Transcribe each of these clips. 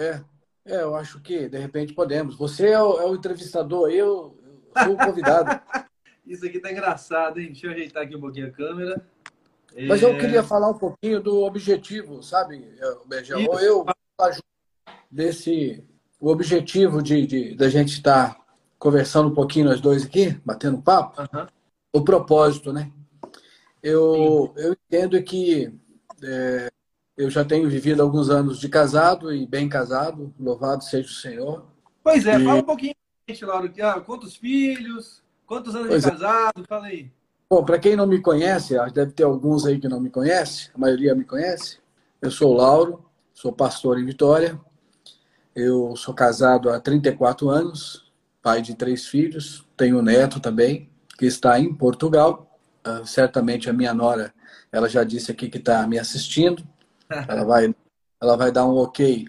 É, é, eu acho que de repente podemos. Você é o, é o entrevistador, eu, sou o convidado. Isso aqui tá engraçado, hein? Deixa eu ajeitar aqui um pouquinho a câmera. Mas eu queria falar um pouquinho do objetivo, sabe, Bergel? Eu desse o objetivo de, de da gente estar conversando um pouquinho nós dois aqui, batendo papo, uhum. o propósito, né? Eu, eu entendo que é, eu já tenho vivido alguns anos de casado e bem casado, louvado seja o Senhor. Pois é, e... fala um pouquinho, Laura, ah, quantos filhos, quantos anos pois de é. casado, é. fala aí. Bom, para quem não me conhece, deve ter alguns aí que não me conhece, a maioria me conhece. Eu sou o Lauro, sou pastor em Vitória. Eu sou casado há 34 anos, pai de três filhos, tenho um neto também, que está em Portugal. Uh, certamente a minha nora, ela já disse aqui que está me assistindo. Ela vai, ela vai dar um ok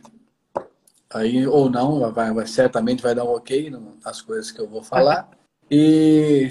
aí ou não, vai, vai certamente vai dar um ok nas coisas que eu vou falar. E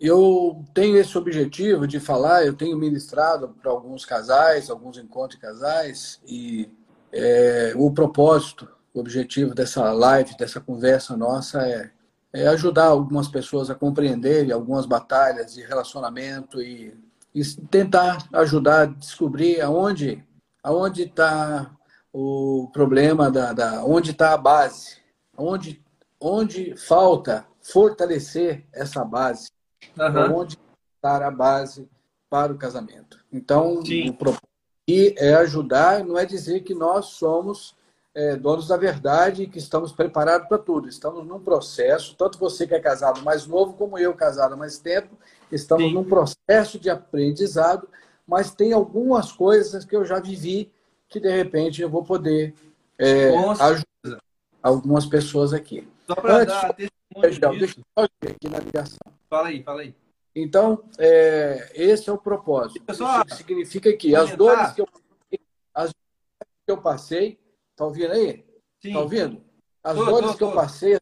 eu tenho esse objetivo de falar, eu tenho ministrado para alguns casais, alguns encontros de casais, e é, o propósito, o objetivo dessa live, dessa conversa nossa é, é ajudar algumas pessoas a compreenderem algumas batalhas de relacionamento e, e tentar ajudar a descobrir aonde aonde está o problema da, da onde está a base, onde onde falta fortalecer essa base uhum. onde estar a base para o casamento. Então, Sim. o propósito é ajudar, não é dizer que nós somos é, donos da verdade e que estamos preparados para tudo. Estamos num processo, tanto você que é casado mais novo, como eu, casado há mais tempo, estamos Sim. num processo de aprendizado, mas tem algumas coisas que eu já vivi que, de repente, eu vou poder é, ajudar algumas pessoas aqui. Só para dar testemunho Deixa eu aqui na ligação. Fala aí, fala aí. Então, é, esse é o propósito. Pessoal, Isso significa que as dores que eu, as que eu passei, tá ouvindo aí? Sim. Tá ouvindo? As tô, dores tô, que tô. eu passei,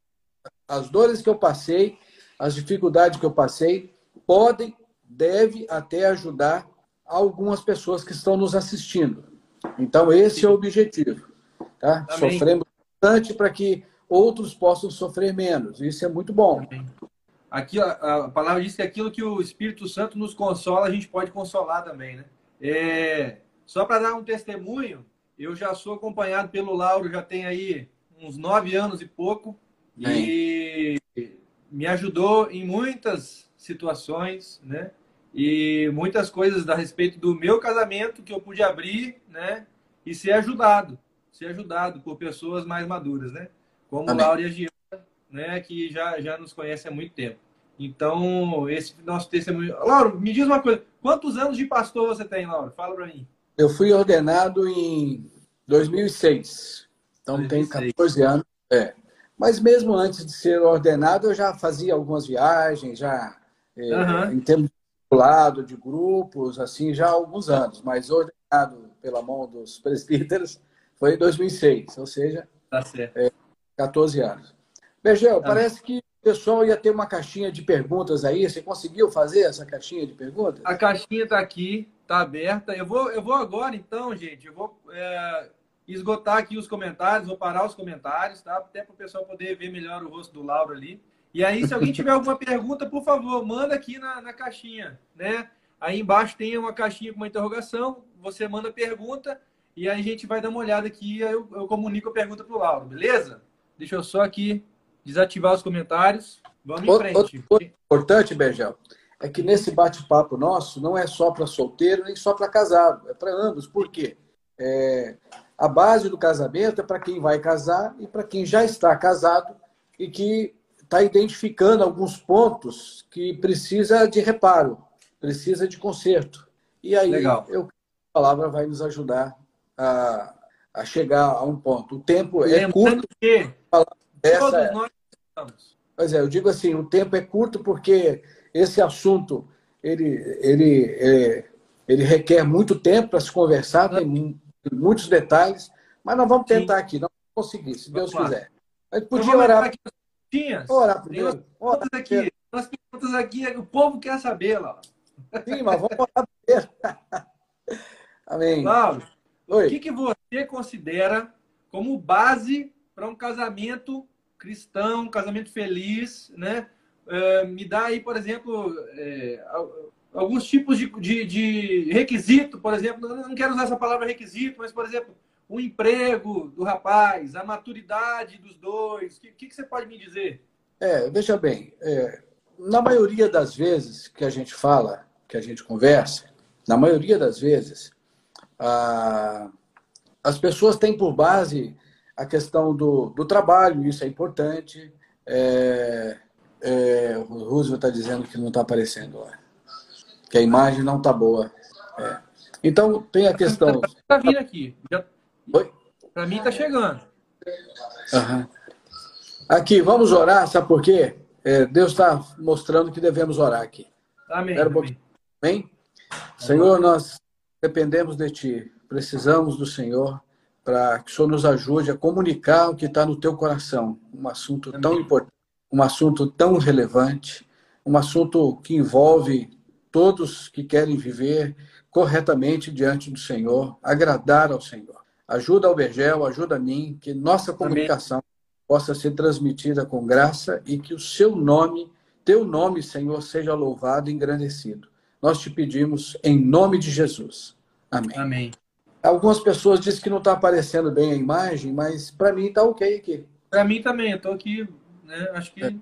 as dores que eu passei, as dificuldades que eu passei, podem, deve até ajudar algumas pessoas que estão nos assistindo. Então, esse é o objetivo. Tá? Sofremos bastante para que outros possam sofrer menos. Isso é muito bom. Amém. Aqui a, a, palavra diz que aquilo que o Espírito Santo nos consola, a gente pode consolar também, né? É, só para dar um testemunho, eu já sou acompanhado pelo Lauro, já tem aí uns nove anos e pouco, e me ajudou em muitas situações, né? E muitas coisas a respeito do meu casamento que eu pude abrir, né? E ser ajudado, ser ajudado por pessoas mais maduras, né? Como Amém. Lauro e a Giana, né? Que já, já nos conhecem há muito tempo. Então, esse nosso testemunho. Lauro, me diz uma coisa: quantos anos de pastor você tem, Lauro? Fala para mim. Eu fui ordenado em 2006. Então, 2006. tenho 14 anos. É. Mas mesmo antes de ser ordenado, eu já fazia algumas viagens, já uhum. em termos de lado, de grupos, assim, já há alguns anos. Mas ordenado pela mão dos presbíteros foi em 2006, ou seja, tá. É, 14 anos. Begel, tá. parece que pessoal ia ter uma caixinha de perguntas aí. Você conseguiu fazer essa caixinha de perguntas? A caixinha está aqui, está aberta. Eu vou, eu vou agora, então, gente. Eu vou é, esgotar aqui os comentários, vou parar os comentários, tá? Até para o pessoal poder ver melhor o rosto do Lauro ali. E aí, se alguém tiver alguma pergunta, por favor, manda aqui na, na caixinha, né? Aí embaixo tem uma caixinha com uma interrogação. Você manda a pergunta e aí a gente vai dar uma olhada aqui. Eu, eu comunico a pergunta para o Lauro, beleza? Deixa eu só aqui desativar os comentários. Vamos em frente. Outro importante, Bergel, é que nesse bate-papo nosso não é só para solteiro nem só para casado, é para ambos. Por quê? É, a base do casamento é para quem vai casar e para quem já está casado e que está identificando alguns pontos que precisa de reparo, precisa de conserto. E aí Legal. Eu, a palavra vai nos ajudar a, a chegar a um ponto. O tempo é curto. Que Todos é... nós estamos. Pois é, eu digo assim, o tempo é curto porque esse assunto ele, ele, é, ele requer muito tempo para se conversar, tem muitos detalhes, mas nós vamos tentar Sim. aqui, não vamos conseguir, se Deus vamos quiser. A gente podia orar. Aqui orar primeiro. Orar aqui, primeiro. Perguntas aqui, o povo quer saber, lá. Sim, mas vamos orar primeiro. Amém. Paulo, o que, que você considera como base para um casamento cristão, um casamento feliz, né? É, me dá aí, por exemplo, é, alguns tipos de, de, de, requisito, por exemplo, não quero usar essa palavra requisito, mas, por exemplo, o emprego do rapaz, a maturidade dos dois, o que, que, você pode me dizer? É, veja bem, é, na maioria das vezes que a gente fala, que a gente conversa, na maioria das vezes, a, as pessoas têm por base a questão do, do trabalho, isso é importante. É, é, o Roosevelt está dizendo que não está aparecendo lá, que a imagem não está boa. É. Então, tem a questão. Está vindo aqui. Já... Para mim, está chegando. Uhum. Aqui, vamos orar, sabe por quê? É, Deus está mostrando que devemos orar aqui. Amém. amém. amém? Senhor, nós dependemos de Ti, precisamos do Senhor para que o Senhor nos ajude a comunicar o que está no teu coração. Um assunto amém. tão importante, um assunto tão relevante, um assunto que envolve todos que querem viver corretamente diante do Senhor, agradar ao Senhor. Ajuda ao Bergel, ajuda a mim, que nossa comunicação Amém. possa ser transmitida com graça e que o seu nome, teu nome, Senhor, seja louvado e engrandecido. Nós te pedimos em nome de Jesus. Amém. Amém. Algumas pessoas dizem que não está aparecendo bem a imagem, mas para mim está ok aqui. Para mim também, eu estou aqui, né? Acho que. É.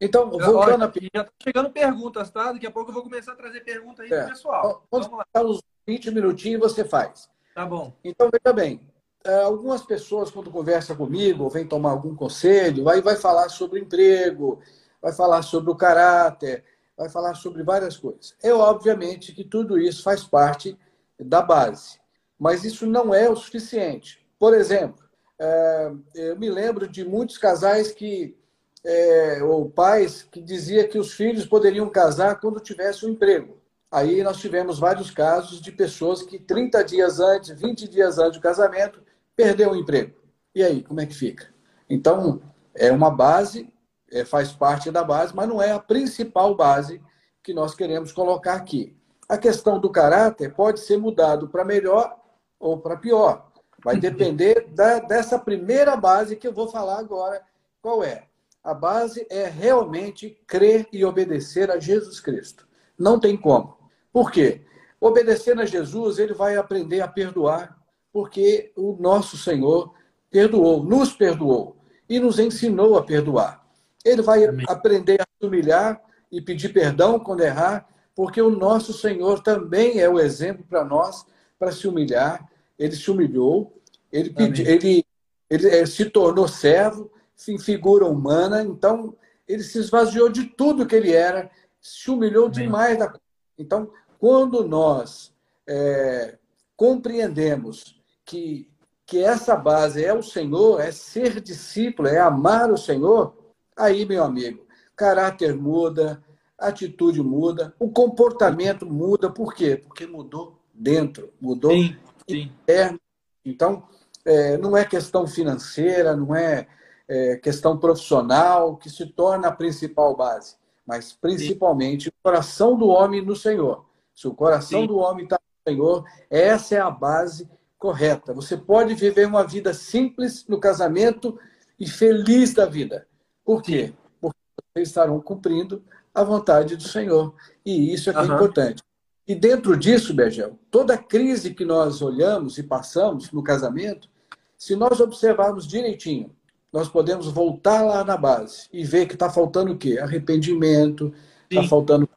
Então, voltando a... Já está chegando perguntas, tá? Daqui a pouco eu vou começar a trazer perguntas aí é. pro pessoal. Vamos lá. uns 20 minutinhos você faz. Tá bom. Então, veja bem. É, algumas pessoas, quando conversam comigo, vem tomar algum conselho, vai, vai falar sobre emprego, vai falar sobre o caráter, vai falar sobre várias coisas. É obviamente que tudo isso faz parte da base, mas isso não é o suficiente. Por exemplo, é, eu me lembro de muitos casais que é, ou pais que dizia que os filhos poderiam casar quando tivesse um emprego. Aí nós tivemos vários casos de pessoas que 30 dias antes, 20 dias antes do casamento, perdeu o emprego. E aí, como é que fica? Então, é uma base, é, faz parte da base, mas não é a principal base que nós queremos colocar aqui. A questão do caráter pode ser mudado para melhor ou para pior. Vai depender da, dessa primeira base que eu vou falar agora. Qual é? A base é realmente crer e obedecer a Jesus Cristo. Não tem como. Por quê? Obedecendo a Jesus, ele vai aprender a perdoar, porque o nosso Senhor perdoou, nos perdoou e nos ensinou a perdoar. Ele vai Amém. aprender a se humilhar e pedir perdão quando errar, porque o nosso Senhor também é o exemplo para nós para se humilhar. Ele se humilhou, ele, pedi, ele, ele, ele se tornou servo, em figura humana, então ele se esvaziou de tudo que ele era, se humilhou Amém. demais da Então, quando nós é, compreendemos que, que essa base é o Senhor, é ser discípulo, é amar o Senhor, aí, meu amigo, caráter muda, atitude muda, o comportamento muda. Por quê? Porque mudou dentro, mudou sim, sim. interno. Então, é, não é questão financeira, não é é, questão profissional, que se torna a principal base, mas principalmente o coração do homem no Senhor. Se o coração Sim. do homem está no Senhor, essa é a base correta. Você pode viver uma vida simples no casamento e feliz da vida. Por quê? Porque vocês estarão cumprindo a vontade do Senhor. E isso é que uhum. é importante. E dentro disso, Bergel, toda crise que nós olhamos e passamos no casamento, se nós observarmos direitinho, nós podemos voltar lá na base e ver que está faltando o quê? Arrependimento, está faltando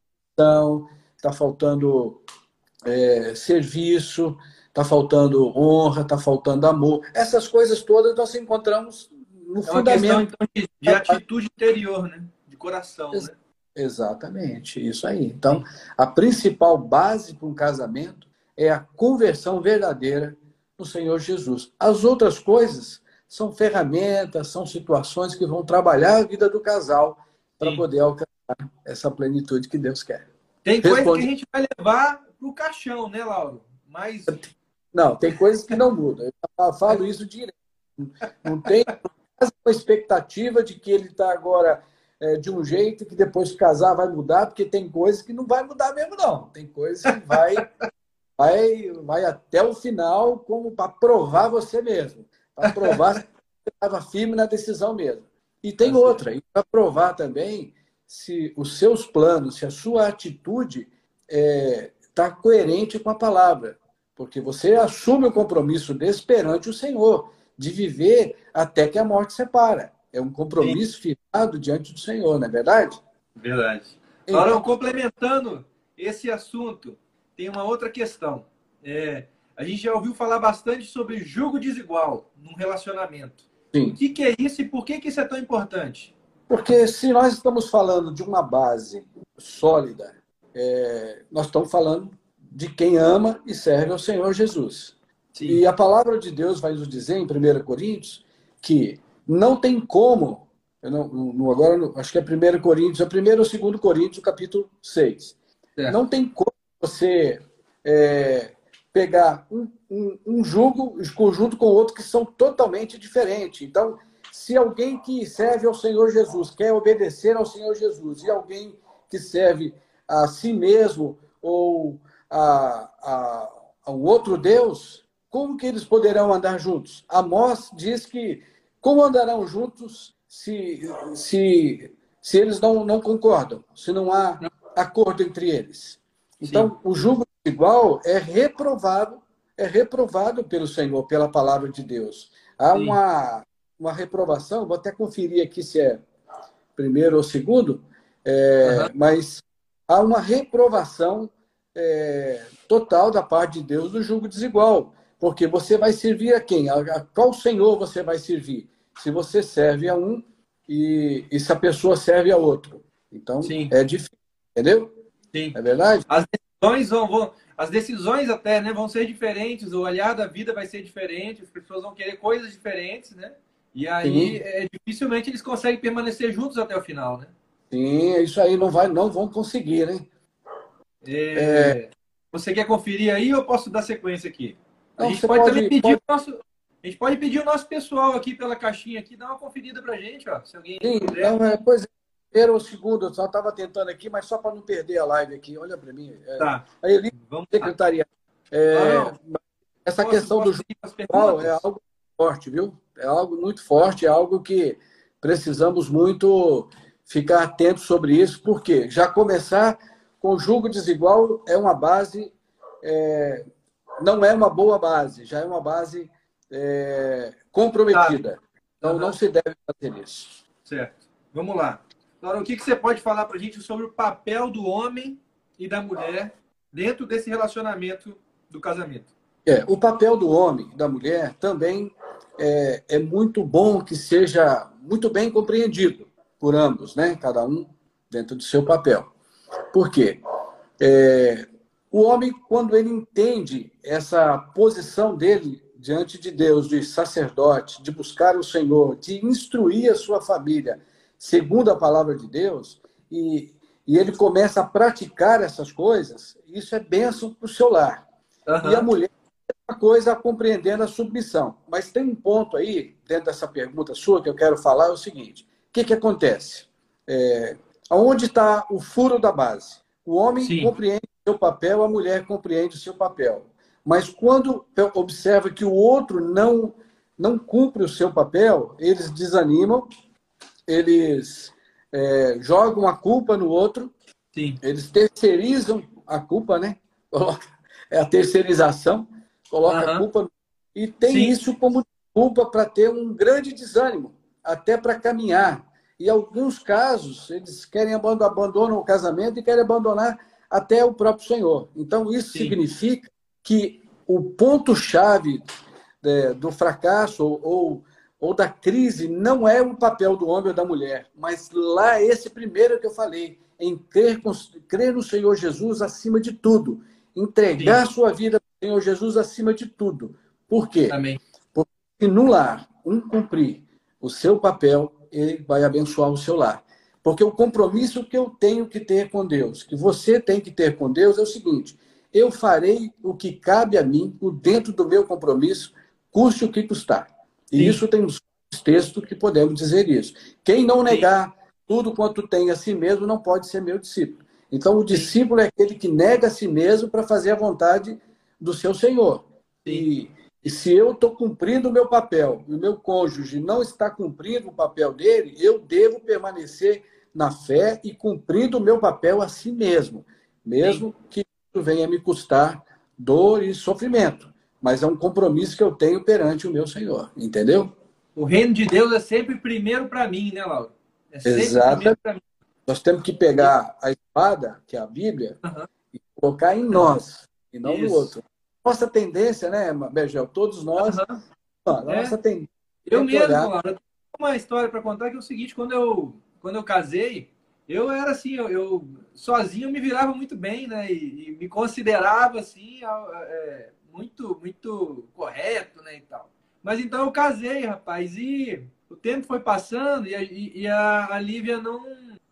está faltando é, serviço, está faltando honra, está faltando amor. Essas coisas todas nós encontramos no é fundamento. Questão, então, de, atitude interior, né? de coração. Ex né? Exatamente, isso aí. Então, a principal base para um casamento é a conversão verdadeira no Senhor Jesus. As outras coisas são ferramentas, são situações que vão trabalhar a vida do casal para poder alcançar essa plenitude que Deus quer. Tem coisas que a gente vai levar para o caixão, né, Lauro? Mas... Não, tem coisas que não mudam. Eu falo isso direto. Não tem uma expectativa de que ele está agora é, de um jeito que depois de casar vai mudar, porque tem coisas que não vai mudar mesmo, não. Tem coisas que vai, vai, vai até o final como para provar você mesmo para provar estava firme na decisão mesmo. E tem tá outra, para provar também se os seus planos, se a sua atitude está é, tá coerente com a palavra. Porque você assume o compromisso desse perante o Senhor, de viver até que a morte separa. É um compromisso Sim. firmado diante do Senhor, não é verdade? Verdade. Então, Agora, complementando esse assunto, tem uma outra questão. É, a gente já ouviu falar bastante sobre julgo desigual num relacionamento. Sim. O que, que é isso e por que, que isso é tão importante? Porque se nós estamos falando de uma base sólida, é, nós estamos falando de quem ama e serve ao Senhor Jesus. Sim. E a palavra de Deus vai nos dizer em 1 Coríntios que não tem como, não, não, agora acho que é 1 Coríntios, é 1 ou 2 Coríntios, capítulo 6. É. Não tem como você é, pegar um, um, um jugo conjunto com outro que são totalmente diferentes. Então, se alguém que serve ao Senhor Jesus quer obedecer ao Senhor Jesus e alguém que serve a si mesmo ou a, a, ao outro Deus, como que eles poderão andar juntos? Amós diz que como andarão juntos se, se, se eles não, não concordam, se não há acordo entre eles? Então, Sim. o jugo igual é reprovado, é reprovado pelo Senhor, pela palavra de Deus. Há uma, uma reprovação, vou até conferir aqui se é primeiro ou segundo, é, uhum. mas há uma reprovação é, total da parte de Deus do jugo desigual. Porque você vai servir a quem? A, a qual Senhor você vai servir? Se você serve a um e, e se a pessoa serve a outro. Então, Sim. é difícil, entendeu? Sim. É verdade? As vão, vão, as decisões até né, vão ser diferentes, o olhar da vida vai ser diferente, as pessoas vão querer coisas diferentes, né? E aí, é, dificilmente eles conseguem permanecer juntos até o final, né? Sim, isso aí não, vai, não vão conseguir, né? É... É... Você quer conferir aí ou posso dar sequência aqui? A gente pode, pode, também pedir pode... Nosso... A gente pode pedir o nosso pessoal aqui pela caixinha aqui, dar uma conferida pra gente, ó. Se alguém Sim, não, é, pois é, primeiro ou segundo, eu só estava tentando aqui, mas só para não perder a live aqui, olha para mim. É, tá. Aí ali, Vamos secretaria. É, essa Posso, questão do jogo é algo forte, viu? É algo muito forte, é algo que precisamos muito ficar atentos sobre isso, porque já começar com julgo desigual é uma base, é, não é uma boa base, já é uma base é, comprometida. Então, não se deve fazer isso. Certo. Vamos lá. Agora, o que, que você pode falar para a gente sobre o papel do homem e da mulher dentro desse relacionamento do casamento? É, o papel do homem e da mulher também é, é muito bom que seja muito bem compreendido por ambos, né? Cada um dentro do seu papel. Por quê? É, o homem, quando ele entende essa posição dele diante de Deus, de sacerdote, de buscar o Senhor, de instruir a sua família segundo a palavra de Deus, e, e ele começa a praticar essas coisas, isso é bênção para o seu lar. Uhum. E a mulher uma coisa compreendendo a submissão. Mas tem um ponto aí, dentro dessa pergunta sua, que eu quero falar, é o seguinte: o que, que acontece? É, onde está o furo da base? O homem Sim. compreende o seu papel, a mulher compreende o seu papel. Mas quando observa que o outro não, não cumpre o seu papel, eles desanimam, eles é, jogam a culpa no outro, Sim. eles terceirizam a culpa, né? É a terceirização coloca uhum. a culpa. E tem Sim. isso como culpa para ter um grande desânimo, até para caminhar. E alguns casos, eles querem abandonar, abandonam o casamento e querem abandonar até o próprio Senhor. Então, isso Sim. significa que o ponto-chave é, do fracasso ou, ou, ou, da crise não é o papel do homem ou da mulher, mas lá esse primeiro que eu falei, em crer, crer no Senhor Jesus acima de tudo, entregar Sim. sua vida Senhor Jesus acima de tudo. Por quê? Amém. Porque no lar, um cumprir o seu papel, ele vai abençoar o seu lar. Porque o compromisso que eu tenho que ter com Deus, que você tem que ter com Deus, é o seguinte: eu farei o que cabe a mim, o dentro do meu compromisso, custe o que custar. E Sim. isso tem uns textos que podemos dizer isso. Quem não negar Sim. tudo quanto tem a si mesmo não pode ser meu discípulo. Então, o discípulo é aquele que nega a si mesmo para fazer a vontade do seu Senhor. E, E se eu estou cumprindo o meu papel e o meu cônjuge não está cumprindo o papel dele, eu devo permanecer na fé e cumprindo o meu papel a si mesmo, mesmo Sim. que isso venha me custar dor e sofrimento. Mas é um compromisso que eu tenho perante o meu Senhor, entendeu? O reino de Deus é sempre primeiro para mim, né, Laura? É sempre Exato. primeiro para mim. Nós temos que pegar a espada, que é a Bíblia, uhum. e colocar em nós, e não Isso. no outro. Nossa tendência, né, Bergel? Todos nós. Uhum. A é. nossa tendência. Eu mesmo, Laura, eu tenho uma história para contar que é o seguinte: quando eu, quando eu casei, eu era assim, eu, eu sozinho me virava muito bem, né? E, e me considerava assim, é, muito, muito correto, né? E tal. Mas então eu casei, rapaz, e o tempo foi passando e a, e a, a Lívia não.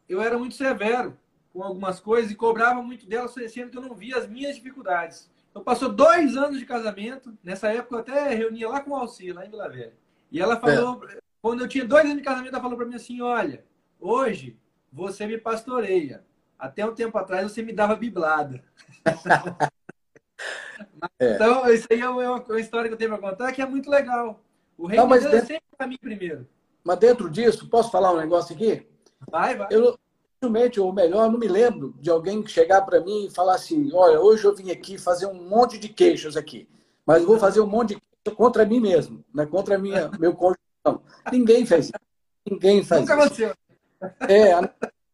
Eu era muito severo com algumas coisas e cobrava muito dela, sendo que eu não via as minhas dificuldades. Então passou dois anos de casamento. Nessa época eu até reunia lá com o Alci, lá em Vila Velha. E ela falou, é. quando eu tinha dois anos de casamento, ela falou para mim assim: olha, hoje você me pastoreia. Até um tempo atrás você me dava biblada. é. Então, isso aí é uma, uma, história que eu tenho para contar que é muito legal. O reino Não, mas de Deus é dentro... é sempre para mim primeiro. Mas dentro disso, posso falar um negócio aqui? Vai, vai. Eu, dificilmente, ou melhor, não me lembro de alguém chegar para mim e falar assim: olha, hoje eu vim aqui fazer um monte de queixas aqui, mas vou fazer um monte de queixas contra mim mesmo, né? contra minha, meu cônjuge. Ninguém fez isso. Ninguém faz Nunca isso. aconteceu. É,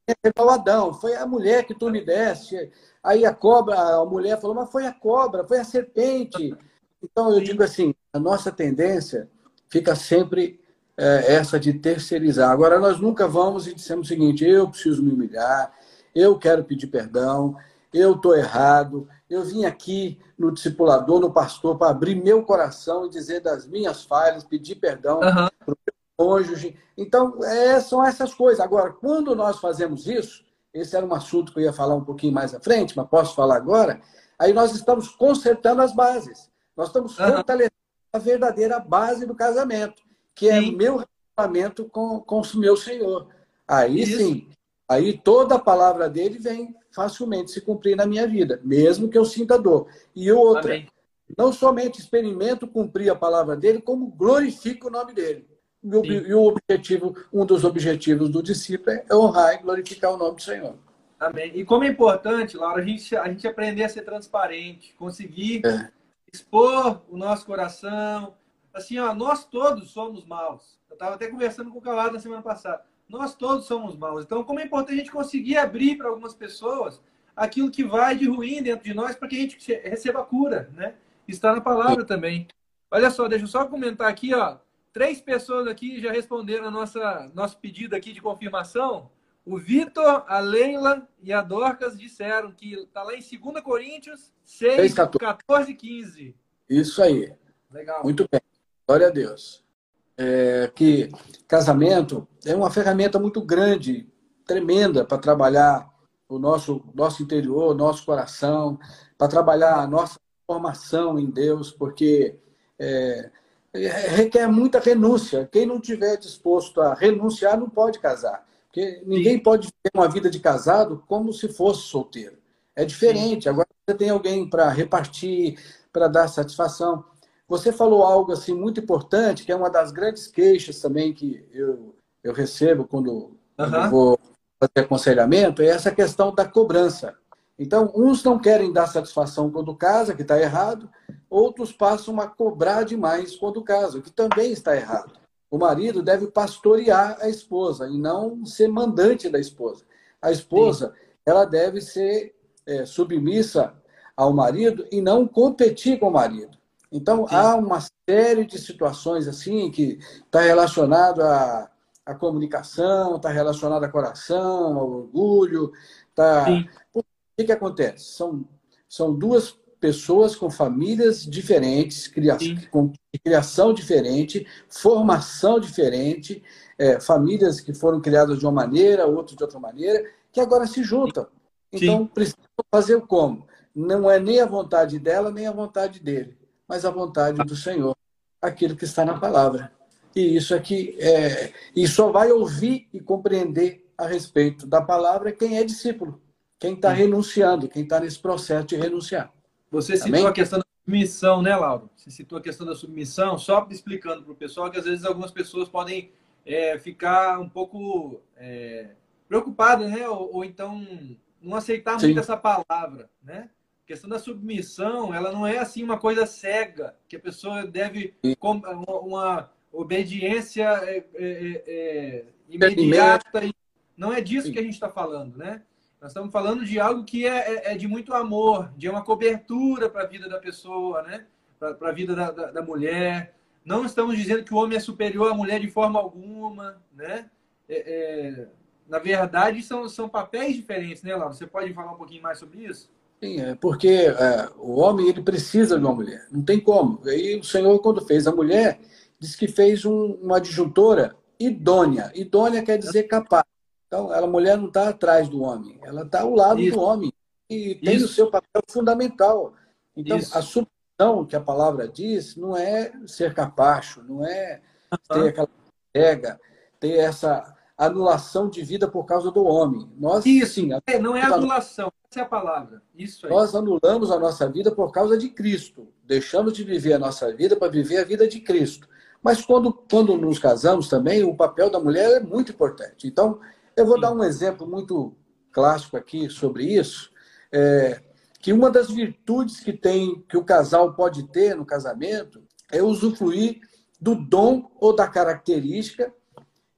é o Adão, foi a mulher que tu me deste. Aí a cobra, a mulher falou, mas foi a cobra, foi a serpente. Então eu digo assim, a nossa tendência fica sempre é, essa de terceirizar. Agora, nós nunca vamos e dissemos o seguinte: eu preciso me humilhar, eu quero pedir perdão, eu estou errado, eu vim aqui no discipulador, no pastor, para abrir meu coração e dizer das minhas falhas, pedir perdão uhum. para o meu cônjuge. Então, é, são essas coisas. Agora, quando nós fazemos isso, esse era um assunto que eu ia falar um pouquinho mais à frente, mas posso falar agora. Aí nós estamos consertando as bases. Nós estamos uhum. fortalecendo a verdadeira base do casamento que é é meu relacionamento com, com o meu Senhor. Aí Isso. sim, aí toda a palavra dele vem facilmente se cumprir na minha vida, mesmo que eu sinta dor. E outra, Amém. não somente experimento cumprir a palavra dele, como glorifico o nome dele. E o, e o objetivo, um dos objetivos do discípulo é honrar e glorificar o nome do Senhor. Amém. E como é importante, Laura, a gente, a gente aprender a ser transparente, conseguir é. expor o nosso coração, assim, ó, nós todos somos maus. Eu estava até conversando com o Calado na semana passada. Nós todos somos maus. Então, como é importante a gente conseguir abrir para algumas pessoas aquilo que vai de ruim dentro de nós para que a gente receba a cura, né? Está na palavra também. Olha só, deixa eu só comentar aqui, ó. Três pessoas aqui já responderam a nossa nosso pedido aqui de confirmação. O Vitor, a Leila e a Dorcas disseram que está lá em 2 Coríntios 6, 6 14. 14 15. Isso aí. Legal. Muito bem. Glória a Deus. É, que casamento é uma ferramenta muito grande, tremenda para trabalhar o nosso, nosso interior, nosso coração, para trabalhar a nossa formação em Deus, porque é, requer muita renúncia. Quem não tiver disposto a renunciar não pode casar. Porque ninguém Sim. pode ter uma vida de casado como se fosse solteiro. É diferente. Sim. Agora você tem alguém para repartir, para dar satisfação. Você falou algo assim muito importante, que é uma das grandes queixas também que eu, eu recebo quando, uhum. quando eu vou fazer aconselhamento, é essa questão da cobrança. Então, uns não querem dar satisfação quando casa, que está errado, outros passam a cobrar demais quando casa, que também está errado. O marido deve pastorear a esposa e não ser mandante da esposa. A esposa, Sim. ela deve ser é, submissa ao marido e não competir com o marido. Então, Sim. há uma série de situações assim que está relacionado à, à comunicação, está relacionado ao coração, ao orgulho. Tá... O que, que acontece? São, são duas pessoas com famílias diferentes, criação, com criação diferente, formação diferente, é, famílias que foram criadas de uma maneira, outras de outra maneira, que agora se juntam. Então, Sim. precisam fazer como? Não é nem a vontade dela, nem a vontade dele mas a vontade do Senhor, aquilo que está na palavra. E isso aqui é, e só vai ouvir e compreender a respeito da palavra quem é discípulo, quem está renunciando, quem está nesse processo de renunciar. Você citou a questão da submissão, né, Lauro? Você citou a questão da submissão, só explicando para o pessoal que às vezes algumas pessoas podem é, ficar um pouco é, preocupadas, né? Ou, ou, então não aceitar Sim. muito essa palavra, né? A questão da submissão, ela não é assim uma coisa cega, que a pessoa deve uma obediência é, é, é, é imediata. Não é disso que a gente está falando, né? Nós estamos falando de algo que é, é, é de muito amor, de uma cobertura para a vida da pessoa, né? para a vida da, da, da, mulher. Não estamos dizendo que o homem é superior à mulher de forma alguma. Né? É, é, na verdade, são, são papéis diferentes, né, Laura? Você pode falar um pouquinho mais sobre isso? Sim, é porque é, o homem ele precisa de uma mulher, não tem como. Aí o Senhor, quando fez a mulher, disse que fez um, uma adjuntora idônea. Idônea quer dizer capaz. Então, a mulher não está atrás do homem, ela está ao lado Isso. do homem e tem Isso. o seu papel fundamental. Então, Isso. a submissão que a palavra diz não é ser capacho, não é ter aquela pega, ter essa anulação de vida por causa do homem. Nós, Isso, sim, é, não é anulação, essa é a palavra. Isso aí. Nós anulamos a nossa vida por causa de Cristo. Deixamos de viver a nossa vida para viver a vida de Cristo. Mas quando, quando nos casamos também, o papel da mulher é muito importante. Então, eu vou dar um exemplo muito clássico aqui sobre isso, é, que uma das virtudes que tem que o casal pode ter no casamento é usufruir do dom ou da característica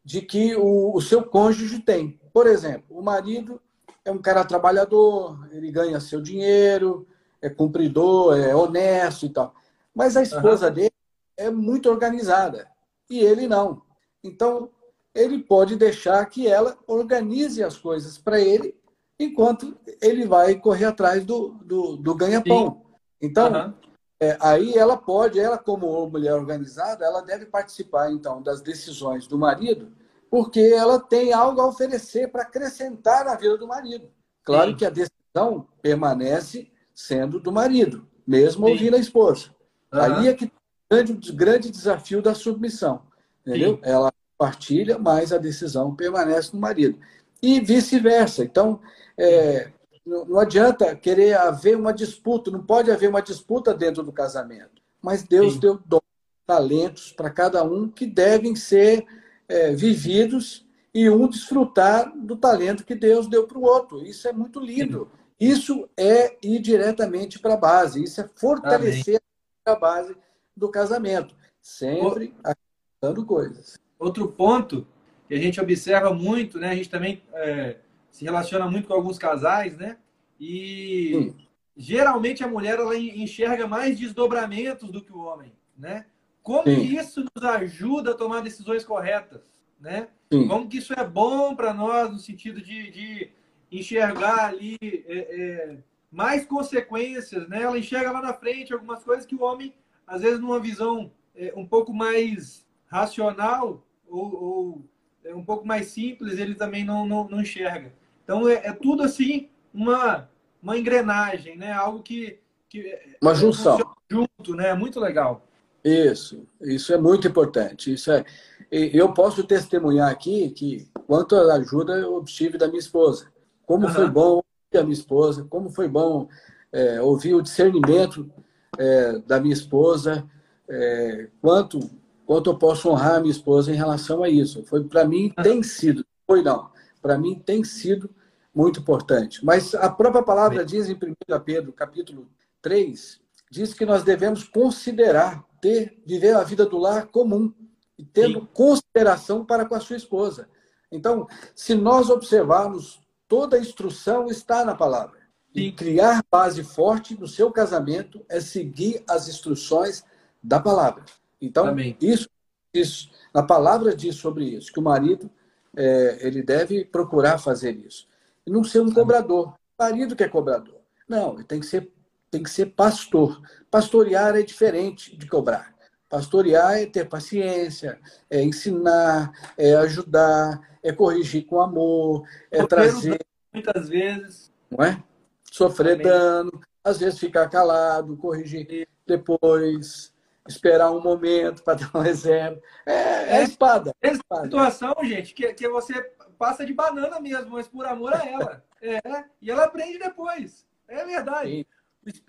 de que o, o seu cônjuge tem. Por exemplo, o marido é um cara trabalhador, ele ganha seu dinheiro, é cumpridor, é honesto e tal. Mas a esposa uhum. dele é muito organizada e ele não. Então, ele pode deixar que ela organize as coisas para ele, enquanto ele vai correr atrás do, do, do ganha-pão. Então, uhum. é, aí ela pode, ela como mulher organizada, ela deve participar, então, das decisões do marido, porque ela tem algo a oferecer para acrescentar na vida do marido. Claro Sim. que a decisão permanece sendo do marido, mesmo Sim. ouvindo a esposa. Uhum. Aí é que o grande, grande desafio da submissão. Entendeu? Sim. Ela partilha, mas a decisão permanece no marido. E vice-versa. Então, é, não adianta querer haver uma disputa, não pode haver uma disputa dentro do casamento. Mas Deus Sim. deu dons, talentos para cada um que devem ser é, vividos e um desfrutar do talento que Deus deu para o outro. Isso é muito lindo. Sim. Isso é ir diretamente para a base, isso é fortalecer Amém. a base do casamento, sempre acrescentando coisas. Outro ponto que a gente observa muito, né? A gente também é, se relaciona muito com alguns casais, né? E Sim. geralmente a mulher ela enxerga mais desdobramentos do que o homem, né? Como Sim. isso nos ajuda a tomar decisões corretas, né? Sim. Como que isso é bom para nós no sentido de, de enxergar ali é, é, mais consequências, né? Ela enxerga lá na frente algumas coisas que o homem, às vezes, numa visão é, um pouco mais racional, ou, ou é um pouco mais simples, ele também não, não, não enxerga. Então, é, é, tudo assim uma, uma engrenagem, né? Algo que... que uma junção. Junto, né? Muito legal. Isso, isso é muito importante. Isso é, eu posso testemunhar aqui que quanto ajuda eu obtive da minha esposa. Como uhum. foi bom ouvir a minha esposa, como foi bom é, ouvir o discernimento é, da minha esposa, é, quanto quanto eu posso honrar a minha esposa em relação a isso. Foi para mim tem sido, foi não, para mim tem sido muito importante. Mas a própria palavra diz em 1 Pedro, capítulo 3, diz que nós devemos considerar ter viver a vida do lar comum e tendo Sim. consideração para com a sua esposa. Então, se nós observarmos, toda a instrução está na palavra. E criar base forte no seu casamento é seguir as instruções da palavra. Então, isso, isso, a palavra diz sobre isso, que o marido é, ele deve procurar fazer isso. E não ser um cobrador. O marido que é cobrador. Não, ele tem que ser, tem que ser pastor. Pastorear é diferente de cobrar. Pastorear é ter paciência, é ensinar, é ajudar, é corrigir com amor, é trazer. Muitas vezes. Não é? Sofrer Amém. dano, às vezes ficar calado, corrigir depois esperar um momento para dar um exemplo. É, é espada. É espada. situação, gente, que, que você passa de banana mesmo, mas por amor a ela. É, e ela aprende depois. É verdade.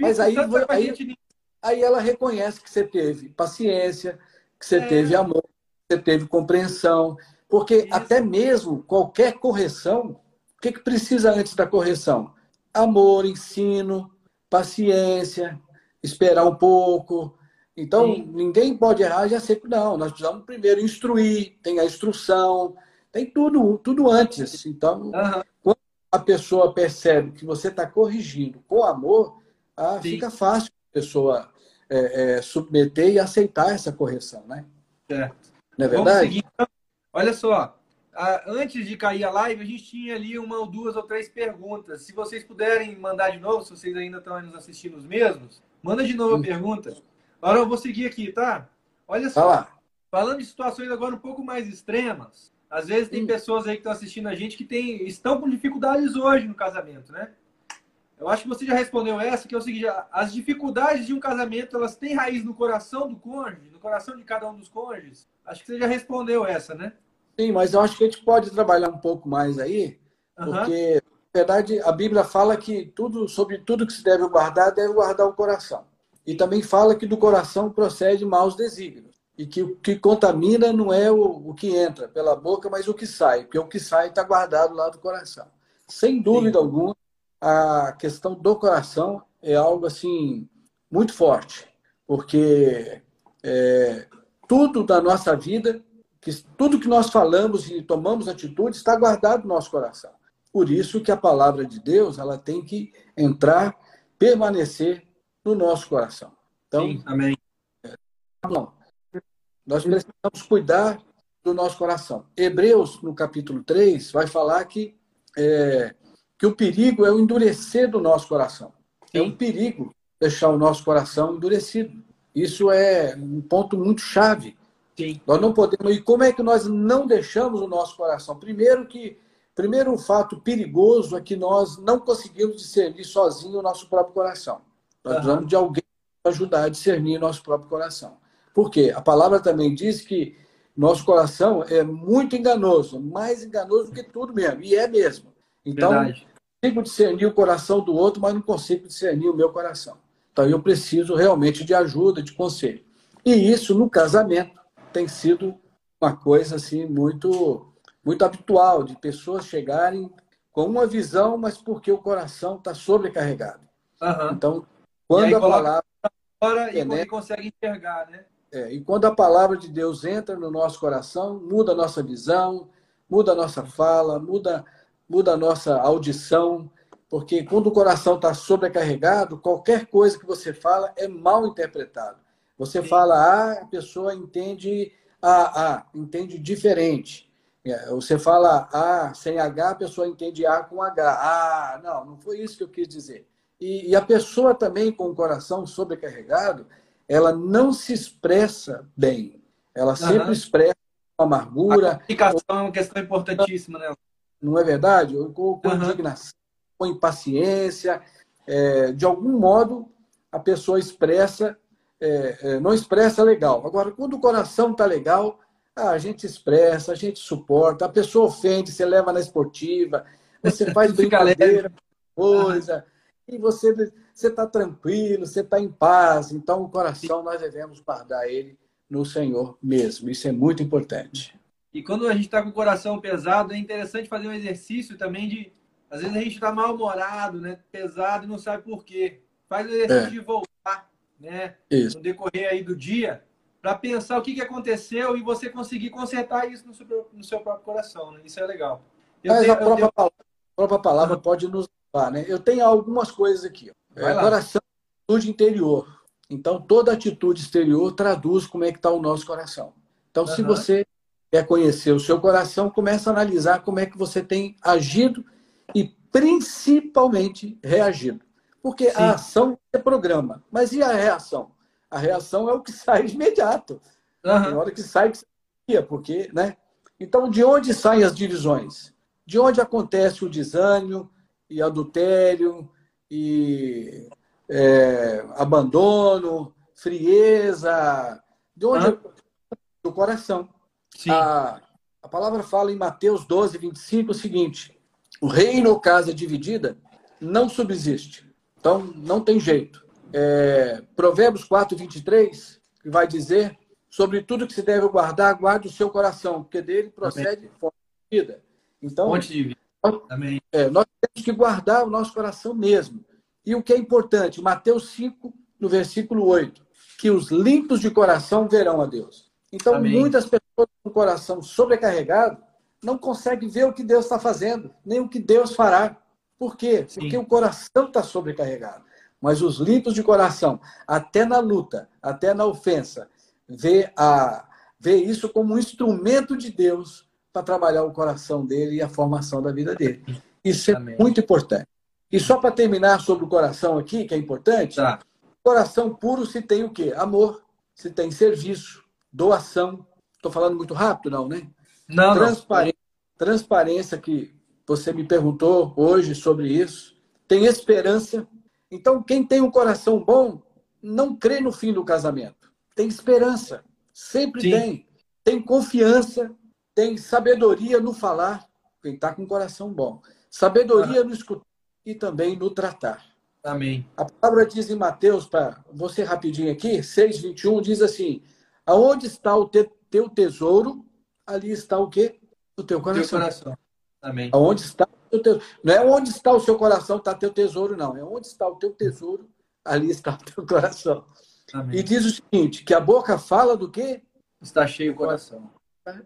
Mas aí, aí, aí ela reconhece que você teve paciência, que você é. teve amor, que você teve compreensão. Porque Isso. até mesmo qualquer correção, o que, que precisa antes da correção? Amor, ensino, paciência, esperar um pouco. Então, Sim. ninguém pode errar já sei não. Nós precisamos primeiro instruir, tem a instrução, tem tudo, tudo antes. Então, uhum. quando a pessoa percebe que você está corrigindo com amor, ah, fica fácil a pessoa é, é, submeter e aceitar essa correção, né? Certo. Não é verdade? Vamos seguir. Então. Olha só, antes de cair a live, a gente tinha ali uma ou duas ou três perguntas. Se vocês puderem mandar de novo, se vocês ainda estão nos assistindo os mesmos, manda de novo a pergunta. Agora eu vou seguir aqui, tá? Olha só. Falando de situações agora um pouco mais extremas, às vezes tem hum. pessoas aí que estão assistindo a gente que tem, estão com dificuldades hoje no casamento, né? Eu acho que você já respondeu essa, que é o seguinte: as dificuldades de um casamento elas têm raiz no coração do cônjuge, no coração de cada um dos cônjuges. Acho que você já respondeu essa, né? Sim, mas eu acho que a gente pode trabalhar um pouco mais aí, porque, na verdade, a Bíblia fala que tudo, sobre tudo que se deve guardar, deve guardar o coração. E também fala que do coração procede maus desígnios. E que o que contamina não é o, o que entra pela boca, mas o que sai, porque o que sai está guardado lá do coração. Sem dúvida Sim. alguma, a questão do coração é algo assim muito forte, porque é, tudo da nossa vida que tudo que nós falamos e tomamos atitude está guardado no nosso coração. Por isso que a palavra de Deus ela tem que entrar, permanecer no nosso coração. Então, Sim, amém. Bom, nós precisamos cuidar do nosso coração. Hebreus, no capítulo 3, vai falar que, é, que o perigo é o endurecer do nosso coração. Sim. É um perigo deixar o nosso coração endurecido. Isso é um ponto muito chave Sim. Nós não podemos. E como é que nós não deixamos o nosso coração? Primeiro que primeiro um fato perigoso é que nós não conseguimos discernir sozinho o nosso próprio coração. Nós uhum. precisamos de alguém para ajudar a discernir nosso próprio coração. Por quê? A palavra também diz que nosso coração é muito enganoso, mais enganoso do que tudo mesmo, e é mesmo. Então, Verdade. consigo discernir o coração do outro, mas não consigo discernir o meu coração. Então, eu preciso realmente de ajuda, de conselho. E isso no casamento tem sido uma coisa assim muito muito habitual de pessoas chegarem com uma visão, mas porque o coração está sobrecarregado. Uhum. Então, quando a palavra fora e né, consegue enxergar, né? É, e quando a palavra de Deus entra no nosso coração, muda a nossa visão, muda a nossa fala, muda muda a nossa audição, porque quando o coração está sobrecarregado, qualquer coisa que você fala é mal interpretado. Você Sim. fala A, a pessoa entende A, A, entende diferente. É, você fala A sem H, a pessoa entende A com H. Ah, não, não foi isso que eu quis dizer. E, e a pessoa também com o coração sobrecarregado, ela não se expressa bem. Ela sempre uhum. expressa com amargura. A comunicação é uma questão importantíssima, né? Não é verdade? Com, com uhum. indignação, com impaciência. É, de algum modo, a pessoa expressa é, é, não expressa legal. Agora, quando o coração está legal, ah, a gente expressa, a gente suporta, a pessoa ofende, você leva na esportiva, você faz brincadeira, coisa, e você está tranquilo, você está em paz. Então, o coração nós devemos guardar ele no Senhor mesmo. Isso é muito importante. E quando a gente está com o coração pesado, é interessante fazer um exercício também de. Às vezes a gente está mal-humorado, né? pesado e não sabe por quê. Faz o exercício é. de voltar né? Isso. No decorrer aí do dia, para pensar o que, que aconteceu e você conseguir consertar isso no seu, no seu próprio coração, né? Isso é legal. Eu Mas tenho, a, própria tenho... palavra, a própria palavra pode nos né? Eu tenho algumas coisas aqui. Ó. É, coração, atitude interior. Então, toda atitude exterior traduz como é que está o nosso coração. Então, uhum. se você quer conhecer o seu coração, comece a analisar como é que você tem agido e principalmente reagido. Porque Sim. a ação é programa. Mas e a reação? A reação é o que sai imediato. Uhum. Tem hora que sai, que sai, porque, né? Então, de onde saem as divisões? De onde acontece o desânimo e adultério e é, abandono, frieza? De onde? Uhum. Do coração. A, a palavra fala em Mateus 12, 25 o seguinte: o reino ou casa dividida não subsiste. Então, não tem jeito. é, Provérbios 4, 23, que vai dizer sobre tudo que se deve guardar, guarde o seu coração, porque dele procede fonte de vida. Então, fonte de vida. Amém. É, nós temos que guardar o nosso coração mesmo. E o que é importante, Mateus 5, no versículo 8, que os limpos de coração verão a Deus. Então, Amém. muitas pessoas com o coração sobrecarregado não conseguem ver o que Deus está fazendo, nem o que Deus fará. Por quê? Sim. Porque o coração está sobrecarregado. Mas os limpos de coração, até na luta, até na ofensa, vê, a, vê isso como um instrumento de Deus para trabalhar o coração dele e a formação da vida dele. Isso é Amém. muito importante. E só para terminar sobre o coração aqui, que é importante, tá. coração puro se tem o quê? Amor, se tem serviço, doação. Estou falando muito rápido, não, né? Não, transparência, não. transparência que você me perguntou hoje sobre isso. Tem esperança. Então, quem tem um coração bom não crê no fim do casamento. Tem esperança. Sempre Sim. tem. Tem confiança. Tem sabedoria no falar. Quem está com um coração bom. Sabedoria ah. no escutar e também no tratar. Amém. A palavra diz em Mateus, para você rapidinho aqui, 6,21, diz assim: Aonde está o te, teu tesouro, ali está o quê? O teu coração. Teu coração. Amém. Aonde está o teu Não é onde está o seu coração, está teu tesouro, não. É onde está o teu tesouro, ali está o teu coração. Amém. E diz o seguinte: que a boca fala do quê? Está cheio o coração.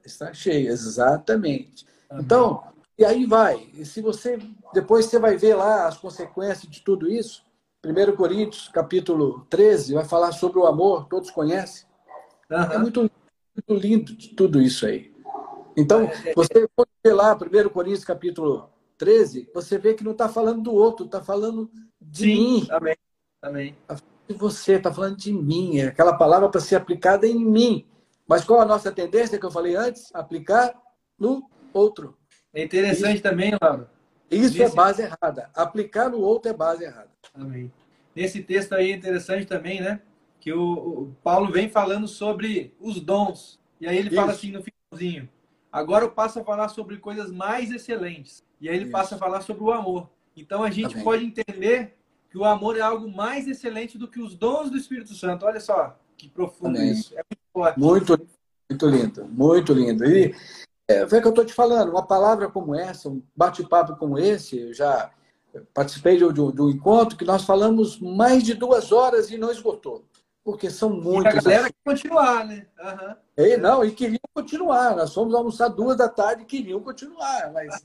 Está cheio, exatamente. Amém. Então, e aí vai. E se você depois você vai ver lá as consequências de tudo isso. 1 Coríntios, capítulo 13, vai falar sobre o amor, todos conhecem. Uhum. É muito, muito lindo de tudo isso aí. Então, é, é, você pode ver lá, 1 Coríntios, capítulo 13, você vê que não está falando do outro, está falando de Sim, mim. Amém. Amém. Tá de você, está falando de mim. É aquela palavra para ser aplicada em mim. Mas qual a nossa tendência que eu falei antes? Aplicar no outro. É interessante isso, também, Laura. Isso é nesse... é base errada. Aplicar no outro é base errada. Amém. Nesse texto aí é interessante também, né? Que o, o Paulo vem falando sobre os dons. E aí ele isso. fala assim no finalzinho. Agora eu passo a falar sobre coisas mais excelentes. E aí ele isso. passa a falar sobre o amor. Então a gente Amém. pode entender que o amor é algo mais excelente do que os dons do Espírito Santo. Olha só que profundo Amém. isso. É muito. Muito, muito lindo, muito lindo. E é, foi o que eu estou te falando, uma palavra como essa, um bate-papo como esse, eu já participei de, de, de, um encontro que nós falamos mais de duas horas e não esgotou. Porque são muitos. E a galera quer continuar, né? Uhum. E, não, e queriam continuar. Nós fomos almoçar duas da tarde e queriam continuar, mas,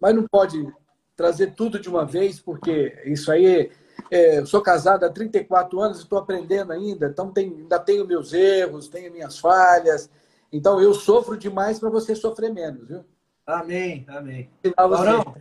mas não pode trazer tudo de uma vez, porque isso aí. É, eu sou casado há 34 anos e estou aprendendo ainda, então tem, ainda tenho meus erros, tenho minhas falhas. Então eu sofro demais para você sofrer menos, viu? Amém, amém. Laurão,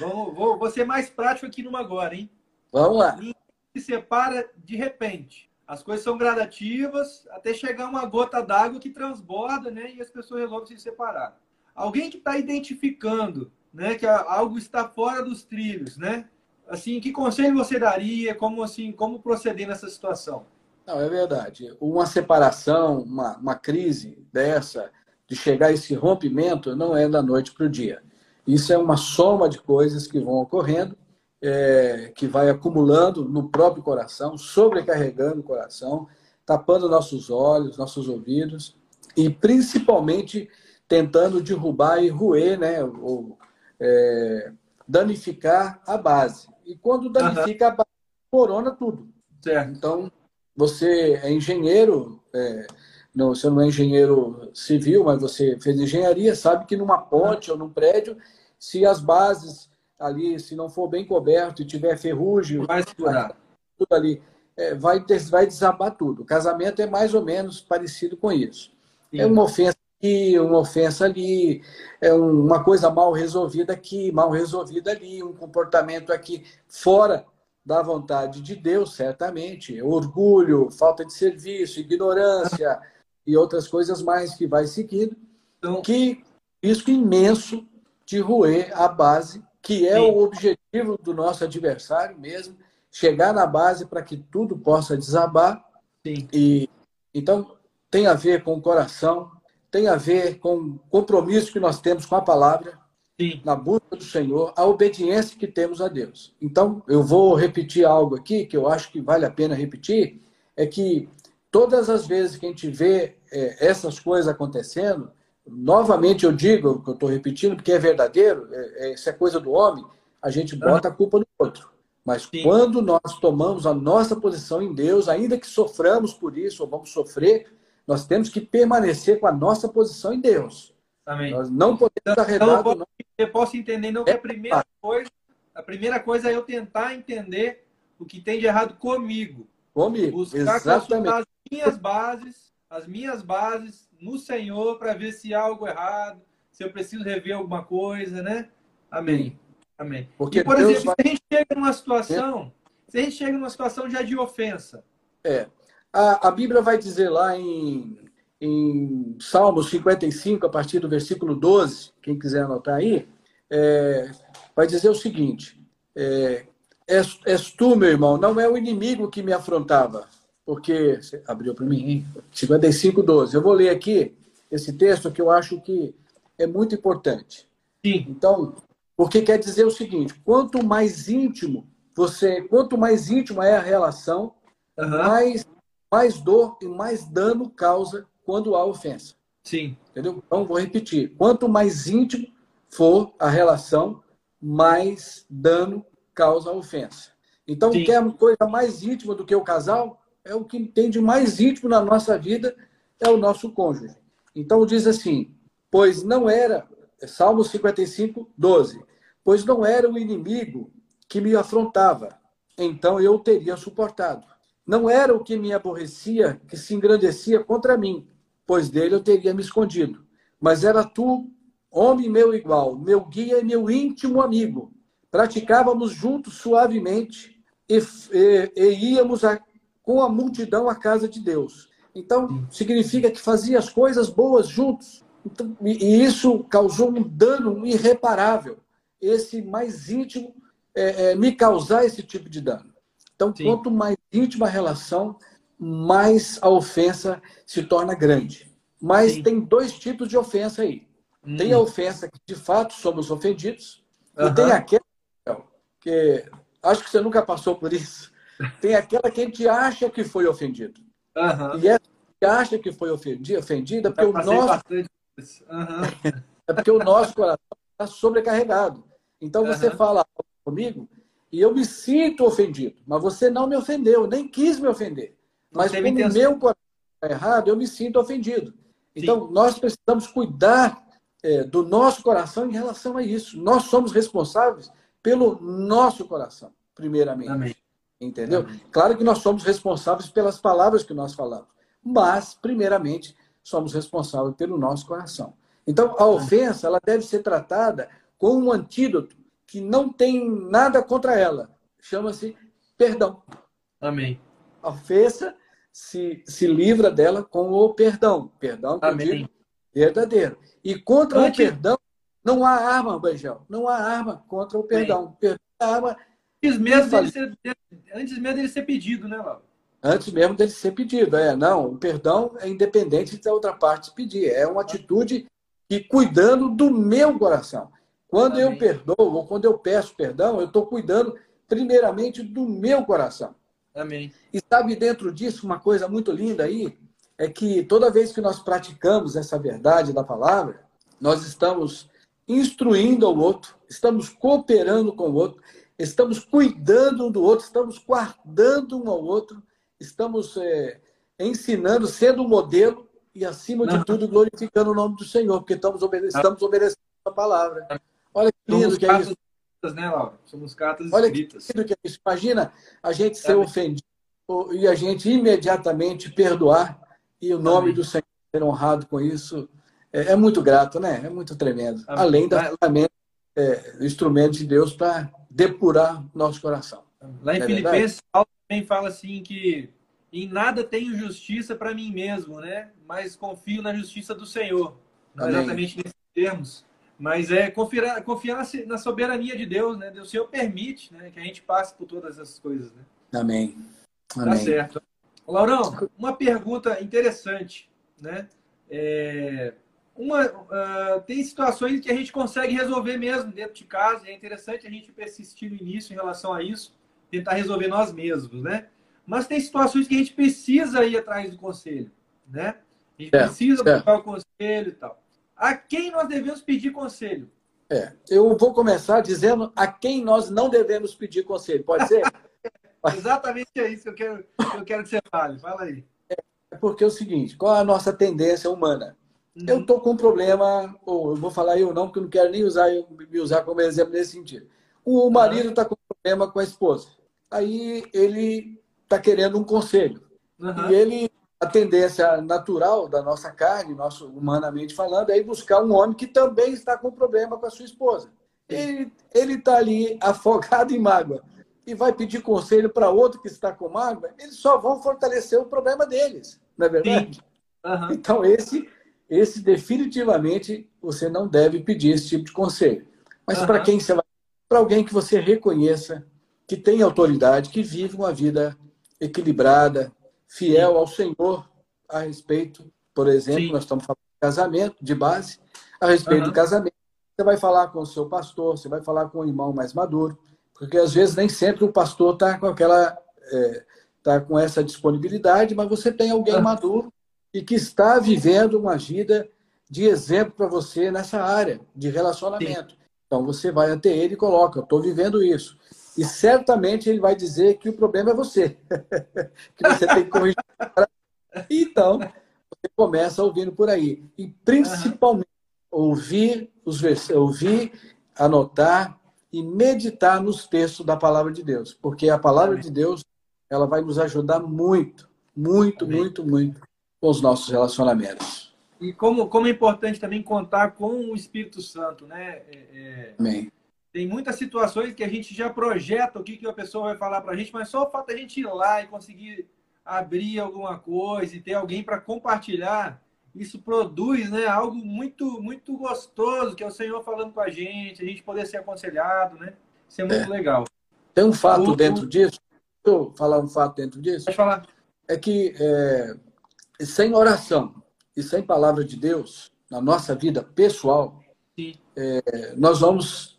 vamos, vou, vou ser mais prático aqui numa agora, hein? Vamos lá. Ninguém se separa de repente. As coisas são gradativas até chegar uma gota d'água que transborda, né? E as pessoas resolvem se separar. Alguém que está identificando, né? Que algo está fora dos trilhos, né? Assim, que conselho você daria? Como assim, como proceder nessa situação? Não, é verdade. Uma separação, uma, uma crise dessa, de chegar a esse rompimento, não é da noite para o dia. Isso é uma soma de coisas que vão ocorrendo, é, que vai acumulando no próprio coração, sobrecarregando o coração, tapando nossos olhos, nossos ouvidos, e principalmente tentando derrubar e roer, né, ou é, danificar a base. E quando danifica uhum. a base, corona tudo. Certo. Então, você é engenheiro, é, não, você não é engenheiro civil, mas você fez engenharia, sabe que numa ponte ou num prédio, se as bases ali, se não for bem coberto e tiver ferrugem, vai segurar. Tudo ali, é, vai, vai desabar tudo. O casamento é mais ou menos parecido com isso. Sim. É uma ofensa aqui, uma ofensa ali, é uma coisa mal resolvida aqui, mal resolvida ali, um comportamento aqui fora da vontade de Deus, certamente. Orgulho, falta de serviço, ignorância e outras coisas mais que vai seguindo. Então, que risco imenso de roer a base, que é sim. o objetivo do nosso adversário mesmo, chegar na base para que tudo possa desabar. Sim. E então tem a ver com o coração, tem a ver com o compromisso que nós temos com a palavra. Sim. na busca do Senhor, a obediência que temos a Deus. Então, eu vou repetir algo aqui que eu acho que vale a pena repetir, é que todas as vezes que a gente vê é, essas coisas acontecendo, novamente eu digo, que eu estou repetindo, porque é verdadeiro, é, é, isso é coisa do homem, a gente bota a culpa no outro. Mas Sim. quando nós tomamos a nossa posição em Deus, ainda que soframos por isso ou vamos sofrer, nós temos que permanecer com a nossa posição em Deus. Amém. Nós não podemos então, arredar. Eu, posso, eu posso entender não que a primeira coisa, a primeira coisa é eu tentar entender o que tem de errado comigo. Comigo. Buscar Exatamente. as minhas bases, as minhas bases no Senhor para ver se há algo errado, se eu preciso rever alguma coisa, né? Amém. Amém. Porque e, por Deus exemplo, vai... se a gente chega numa situação, é. se a gente chega numa situação já de ofensa. É. A, a Bíblia vai dizer lá em, em Salmos 55, a partir do versículo 12, quem quiser anotar aí, é, vai dizer o seguinte: é, és, és tu, meu irmão, não é o inimigo que me afrontava, porque. Você abriu para mim, 55, 12. Eu vou ler aqui esse texto que eu acho que é muito importante. Sim. Então, porque quer dizer o seguinte: quanto mais íntimo você, quanto mais íntima é a relação, uhum. mais, mais dor e mais dano causa quando há ofensa. Sim. Entendeu? Então, vou repetir: quanto mais íntimo for a relação, mais dano causa a ofensa. Então, Sim. quer coisa mais íntima do que o casal? É o que tem de mais íntimo na nossa vida, é o nosso cônjuge. Então, diz assim: pois não era, Salmo 55, 12. Pois não era o inimigo que me afrontava, então eu teria suportado. Não era o que me aborrecia, que se engrandecia contra mim, pois dele eu teria me escondido. Mas era tu, homem meu igual, meu guia e meu íntimo amigo. Praticávamos juntos suavemente e, e, e íamos a, com a multidão à casa de Deus. Então, significa que fazia as coisas boas juntos. Então, e isso causou um dano irreparável. Esse mais íntimo é, é, me causar esse tipo de dano. Então, Sim. quanto mais íntima relação, mais a ofensa se torna grande. Mas Sim. tem dois tipos de ofensa aí. Hum. Tem a ofensa que de fato somos ofendidos, uhum. e tem aquela que acho que você nunca passou por isso. Tem aquela que a gente acha que foi ofendido. Uhum. E essa que acha que foi ofendida, ofendida porque o nosso Uhum. é porque o nosso coração está sobrecarregado. Então você fala comigo e eu me sinto ofendido, mas você não me ofendeu, nem quis me ofender. Mas como o meu coração está errado, eu me sinto ofendido. Então Sim. nós precisamos cuidar é, do nosso coração em relação a isso. Nós somos responsáveis pelo nosso coração, primeiramente. Amém. Entendeu? Amém. Claro que nós somos responsáveis pelas palavras que nós falamos, mas primeiramente somos responsáveis pelo nosso coração. Então, a ofensa ela deve ser tratada com um antídoto que não tem nada contra ela. Chama-se perdão. Amém. A ofensa se, se livra dela com o perdão. Perdão Amém. verdadeiro. E contra Antes... o perdão, não há arma, Bangel. Não há arma contra o perdão. Perdão é arma. Antes mesmo, dele ser, antes mesmo dele ser pedido, né, Laura? antes mesmo dele ser pedido. É, não, o perdão é independente da outra parte pedir. É uma atitude que cuidando do meu coração. Quando Amém. eu perdoo ou quando eu peço perdão, eu estou cuidando primeiramente do meu coração. Amém. E sabe dentro disso uma coisa muito linda aí é que toda vez que nós praticamos essa verdade da palavra, nós estamos instruindo ao outro, estamos cooperando com o outro, estamos cuidando um do outro, estamos guardando um ao outro estamos é, ensinando, sendo um modelo e, acima de tudo, glorificando o nome do Senhor, porque estamos, obede estamos obedecendo a palavra. Olha que lindo Somos que é isso. Né, Laura? Somos cartas Olha escritas. que lindo que é isso. Imagina a gente ser ofendido e a gente imediatamente perdoar e o nome Amém. do Senhor ser honrado com isso. É, é, muito grato, né? É muito tremendo. Amém. Além da ferramenta, é, instrumento de Deus para depurar nosso coração. Lá em é Filipenses, Paulo também fala assim que em nada tenho justiça para mim mesmo, né? Mas confio na justiça do Senhor. Amém. exatamente nesses termos, mas é confiar, confiar na soberania de Deus, né? O Senhor permite, né, que a gente passe por todas essas coisas, né? Amém. Tá Amém. Tá certo. Laurão, uma pergunta interessante, né? É... uma, uh, tem situações que a gente consegue resolver mesmo dentro de casa. É interessante a gente persistir no início em relação a isso, tentar resolver nós mesmos, né? Mas tem situações que a gente precisa ir atrás do conselho, né? A gente é, precisa é. buscar o conselho e tal. A quem nós devemos pedir conselho? É, eu vou começar dizendo a quem nós não devemos pedir conselho. Pode ser? Exatamente é isso que eu quero, que eu quero que você fale. Fala aí. É porque é o seguinte, qual a nossa tendência humana? Uhum. Eu estou com um problema, ou eu vou falar eu não, porque eu não quero nem usar me usar como exemplo nesse sentido. O marido está com problema com a esposa. Aí ele está querendo um conselho. Uhum. E ele, a tendência natural da nossa carne, nosso, humanamente falando, é ir buscar um homem que também está com problema com a sua esposa. Ele está ali afogado em mágoa e vai pedir conselho para outro que está com mágoa, eles só vão fortalecer o problema deles, não é verdade? Uhum. Então, esse, esse definitivamente você não deve pedir esse tipo de conselho. Mas uhum. para quem você vai? Para alguém que você reconheça, que tem autoridade, que vive uma vida equilibrada, fiel ao Senhor a respeito, por exemplo, Sim. nós estamos falando de casamento, de base, a respeito uhum. do casamento. Você vai falar com o seu pastor, você vai falar com o irmão mais maduro, porque às vezes nem sempre o pastor está com aquela. É, tá com essa disponibilidade, mas você tem alguém uhum. maduro e que está vivendo uma vida de exemplo para você nessa área de relacionamento. Sim. Então você vai até ele e coloca: Eu estou vivendo isso. E certamente ele vai dizer que o problema é você, que você tem que corrigir. Então, você começa ouvindo por aí. E principalmente ouvir os ouvir, anotar e meditar nos textos da palavra de Deus, porque a palavra Amém. de Deus ela vai nos ajudar muito, muito, Amém. muito, muito com os nossos relacionamentos. E como, como é importante também contar com o Espírito Santo, né? É, é... Amém tem muitas situações que a gente já projeta o que, que a pessoa vai falar para a gente, mas só o fato da gente ir lá e conseguir abrir alguma coisa e ter alguém para compartilhar, isso produz né, algo muito, muito gostoso, que é o Senhor falando com a gente, a gente poder ser aconselhado, né? Isso é muito é. legal. Tem um fato o, dentro disso, deixa eu falar um fato dentro disso. Pode falar. É que é, sem oração e sem palavra de Deus, na nossa vida pessoal, é, nós vamos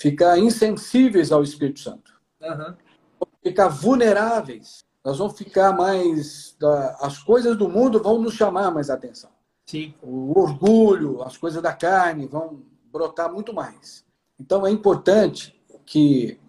ficar insensíveis ao Espírito Santo. Uhum. Ficar vulneráveis. Nós vamos ficar mais. As coisas do mundo vão nos chamar mais atenção. Sim. O orgulho, as coisas da carne vão brotar muito mais. Então é importante que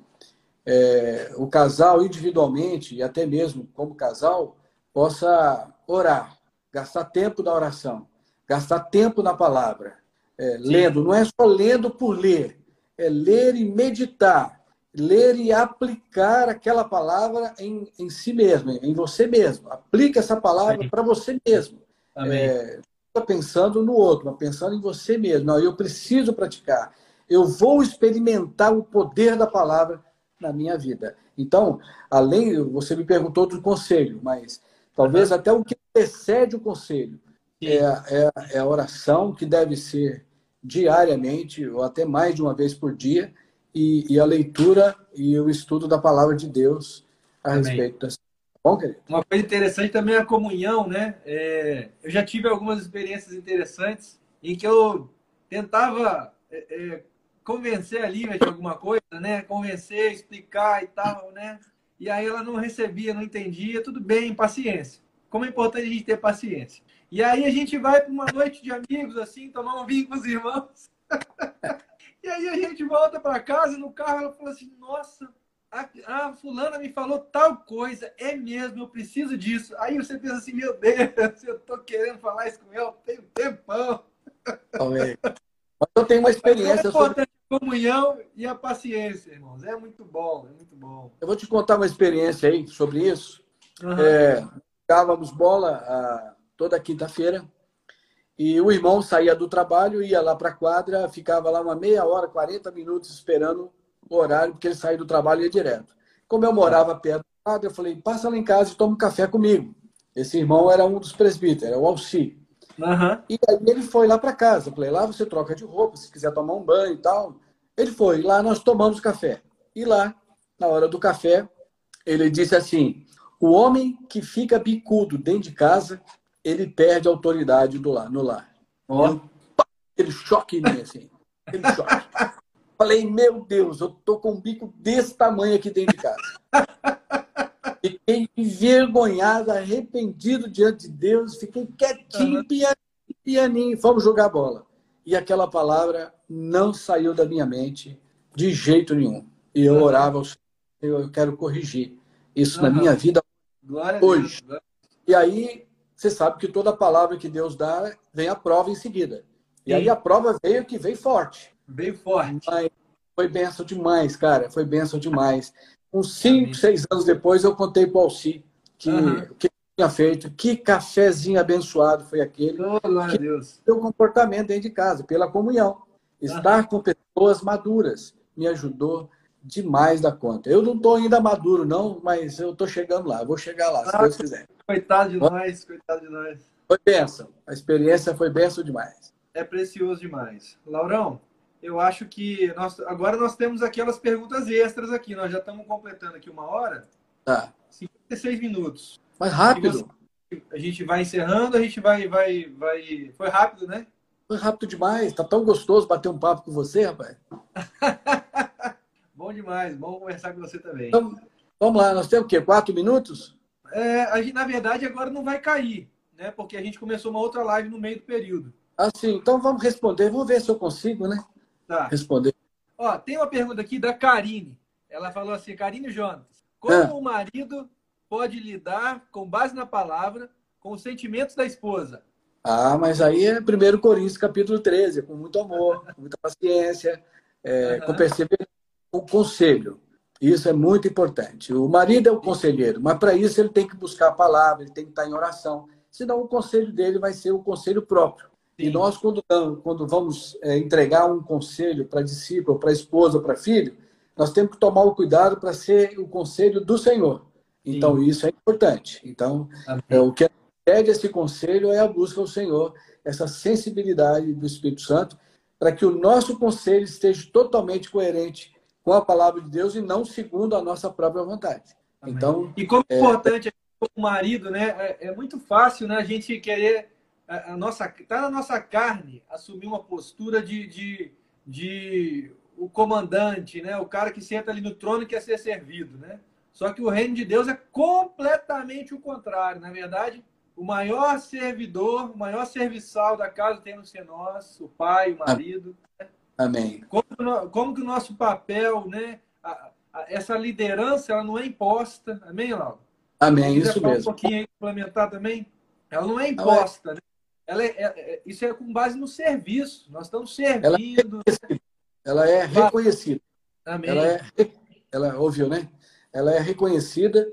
é, o casal individualmente e até mesmo como casal possa orar, gastar tempo na oração, gastar tempo na palavra, é, lendo. Não é só lendo por ler, é ler e meditar, ler e aplicar aquela palavra em, em si mesmo, em você mesmo. Aplica essa palavra para você mesmo. Amém. É, não pensando no outro, mas pensando em você mesmo. Não, eu preciso praticar. Eu vou experimentar o poder da palavra na minha vida. Então, além, você me perguntou do conselho, mas talvez uhum. até o que precede o conselho é, é, é, a oração que deve ser diariamente, ou até mais de uma vez por dia, e, e a leitura e o estudo da palavra de Deus a Amém. respeito das. Bom, querido? Uma coisa interessante também é a comunhão, né? É, eu já tive algumas experiências interessantes em que eu tentava é, é, convencer a Lívia de alguma coisa, né? Convencer, explicar e tal, né? E aí ela não recebia, não entendia, tudo bem, paciência. Como é importante a gente ter paciência. E aí a gente vai para uma noite de amigos, assim, tomar um vinho com os irmãos. e aí a gente volta para casa, no carro, ela falou assim, nossa, a, a, fulana me falou tal coisa, é mesmo, eu preciso disso. Aí você pensa assim, meu Deus, eu tô querendo falar isso com ela tem um tempão. Mas eu tenho uma experiência. É sobre... a comunhão e a paciência, irmãos. É muito bom, é muito bom. Eu vou te contar uma experiência aí sobre isso. Uhum. É, estávamos bola a toda quinta-feira. E o irmão saía do trabalho, ia lá para a quadra, ficava lá uma meia hora, 40 minutos esperando o horário, porque ele saía do trabalho e ia direto. Como eu morava perto da quadra, eu falei, passa lá em casa e toma um café comigo. Esse irmão era um dos presbíteros, era o Alci. Uhum. E aí ele foi lá para casa. Eu falei, lá você troca de roupa, se quiser tomar um banho e tal. Ele foi, lá nós tomamos café. E lá, na hora do café, ele disse assim: o homem que fica bicudo dentro de casa ele perde a autoridade do lar, no lar. Oh. aquele choque em mim, assim. Aquele choque. Falei, meu Deus, eu tô com um bico desse tamanho aqui dentro de casa. Fiquei envergonhado, arrependido diante de Deus, fiquei quietinho, uhum. pianinho, pianinho, fomos jogar bola. E aquela palavra não saiu da minha mente de jeito nenhum. E eu orava ao Senhor, eu quero corrigir isso uhum. na minha vida Glória hoje. E aí, você sabe que toda palavra que Deus dá, vem a prova em seguida. E Sim. aí a prova veio que veio forte. Veio forte. Mas foi benção demais, cara. Foi benção demais. Uns cinco, seis anos depois, eu contei para o Alci que, uhum. que tinha feito. Que cafezinho abençoado foi aquele. Oh, que Deus. Seu comportamento dentro de casa, pela comunhão. Estar uhum. com pessoas maduras me ajudou demais da conta. Eu não estou ainda maduro, não, mas eu estou chegando lá. vou chegar lá, se ah, Deus quiser. Coitado de nós, coitado de nós. Foi benção. A experiência foi benção demais. É precioso demais. Laurão, eu acho que nós, agora nós temos aquelas perguntas extras aqui. Nós já estamos completando aqui uma hora. Tá. 56 minutos. Mais rápido. a gente vai encerrando, a gente vai, vai, vai. Foi rápido, né? Foi rápido demais. Tá tão gostoso bater um papo com você, rapaz. bom demais. Bom conversar com você também. Então, vamos lá. Nós temos o quê? Quatro minutos? É, a gente, na verdade, agora não vai cair, né? Porque a gente começou uma outra live no meio do período. Ah, sim. Então vamos responder. Vamos ver se eu consigo, né? Tá. Responder. Ó, tem uma pergunta aqui da Karine. Ela falou assim, Karine Jonas, como é. o marido pode lidar, com base na palavra, com os sentimentos da esposa? Ah, mas aí é 1 Coríntios, capítulo 13, com muito amor, com muita paciência, é, uhum. com perceber o conselho. Isso é muito importante. O marido é o conselheiro, mas para isso ele tem que buscar a palavra, ele tem que estar em oração. Senão o conselho dele vai ser o conselho próprio. Sim. E nós, quando, quando vamos é, entregar um conselho para discípulo, para esposa, para filho, nós temos que tomar o cuidado para ser o conselho do Senhor. Então, Sim. isso é importante. Então, é, o que pede esse conselho é a busca ao Senhor, essa sensibilidade do Espírito Santo, para que o nosso conselho esteja totalmente coerente com a palavra de Deus e não segundo a nossa própria vontade. Amém. Então, e como é importante o marido, né? É, é muito fácil, né? A gente querer a, nossa tá na nossa carne assumir uma postura de, de, de o comandante, né? O cara que senta ali no trono e quer ser servido, né? Só que o reino de Deus é completamente o contrário. Na verdade, o maior servidor, o maior serviçal da casa temos que ser nós, o pai, o marido. Né? Amém. Como, como que o nosso papel, né? A, a, essa liderança, ela não é imposta. Amém, Laura? Amém, isso mesmo. um pouquinho aí, complementar também? Ela não é imposta, né? ela é, é, é, isso é com base no serviço. Nós estamos servindo. Ela é reconhecida. Amém. Ela é, ela ouviu, né? Ela é reconhecida.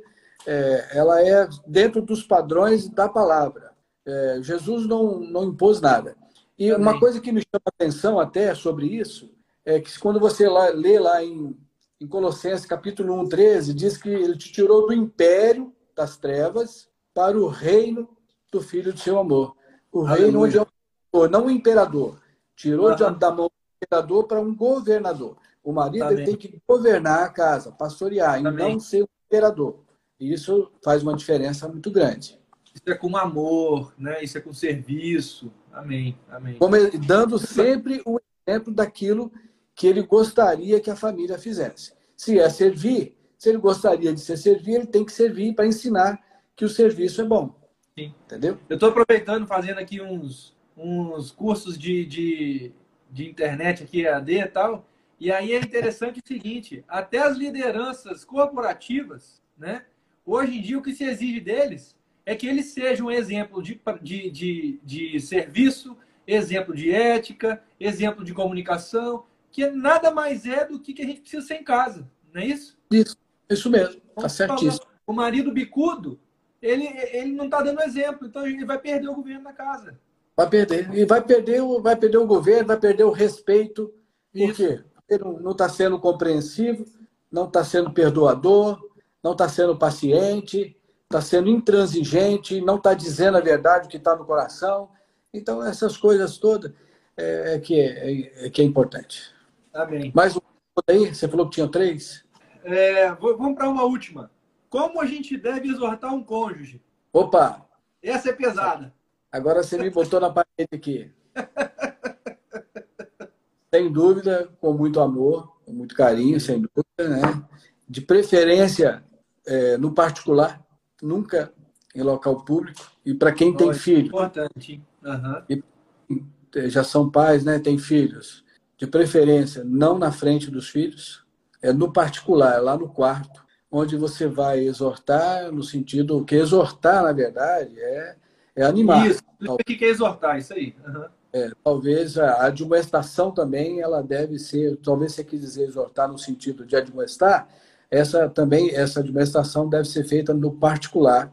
É, ela é dentro dos padrões da palavra. É, Jesus não, não impôs nada. E uma coisa que me chama a atenção até sobre isso é que quando você lá, lê lá em, em Colossenses capítulo 1, 13, diz que ele te tirou do império das trevas para o reino do Filho do seu amor. O reino onde é o não o imperador. Tirou uhum. da mão do imperador para um governador. O marido tem que governar a casa, pastorear, e não ser um imperador. E isso faz uma diferença muito grande. Isso é com amor, né? Isso é com serviço. Amém. Amém. Como dando sempre o exemplo daquilo que ele gostaria que a família fizesse. Se é servir, se ele gostaria de ser servir, ele tem que servir para ensinar que o serviço é bom. Sim. Entendeu? Eu estou aproveitando, fazendo aqui uns, uns cursos de, de, de internet aqui, AD e tal. E aí é interessante o seguinte, até as lideranças corporativas, né? Hoje em dia o que se exige deles é que eles sejam um exemplo de, de, de, de serviço, exemplo de ética, exemplo de comunicação, que nada mais é do que, que a gente precisa ser em casa, não é isso? Isso, isso mesmo, tá certíssimo. O marido bicudo, ele, ele não está dando exemplo, então ele vai perder o governo na casa. Vai perder. E vai perder, o, vai perder o governo, vai perder o respeito. Por quê? Porque não está sendo compreensivo, não está sendo perdoador, não está sendo paciente, está sendo intransigente, não está dizendo a verdade, o que está no coração. Então, essas coisas todas é, é que, é, é, que é importante. Amém. Mais um aí? Você falou que tinha três? É, vamos para uma última. Como a gente deve exortar um cônjuge? Opa! Essa é pesada. Agora você me botou na parede aqui. Sem dúvida, com muito amor, com muito carinho, sem dúvida, né? De preferência, é, no particular, nunca em local público. E para quem tem filho. Importante. Uhum. E já são pais, né? Tem filhos. De preferência, não na frente dos filhos, é no particular, é lá no quarto, onde você vai exortar, no sentido que exortar, na verdade, é, é animar. Isso, o que é exortar, isso aí. Uhum. É, talvez a admoestação também ela deve ser, talvez você quis dizer exortar no sentido de admoestar, essa também, essa admoestação deve ser feita no particular,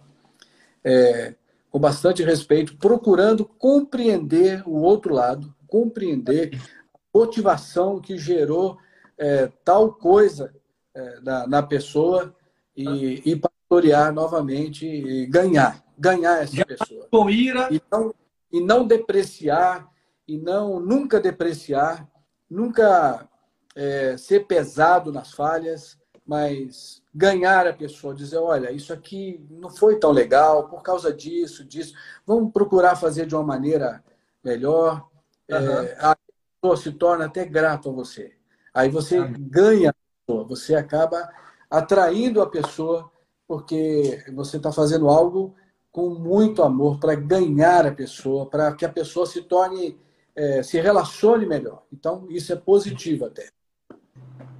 é, com bastante respeito, procurando compreender o outro lado, compreender a motivação que gerou é, tal coisa é, na, na, pessoa e, e pastorear novamente e ganhar, ganhar essa pessoa. Com ira. E não, e não depreciar, e não nunca depreciar, nunca é, ser pesado nas falhas, mas ganhar a pessoa, dizer, olha, isso aqui não foi tão legal por causa disso, disso. Vamos procurar fazer de uma maneira melhor. Uhum. É, a pessoa se torna até grato a você. Aí você Amém. ganha a pessoa, você acaba atraindo a pessoa porque você está fazendo algo com muito amor para ganhar a pessoa, para que a pessoa se torne, é, se relacione melhor. Então, isso é positivo até.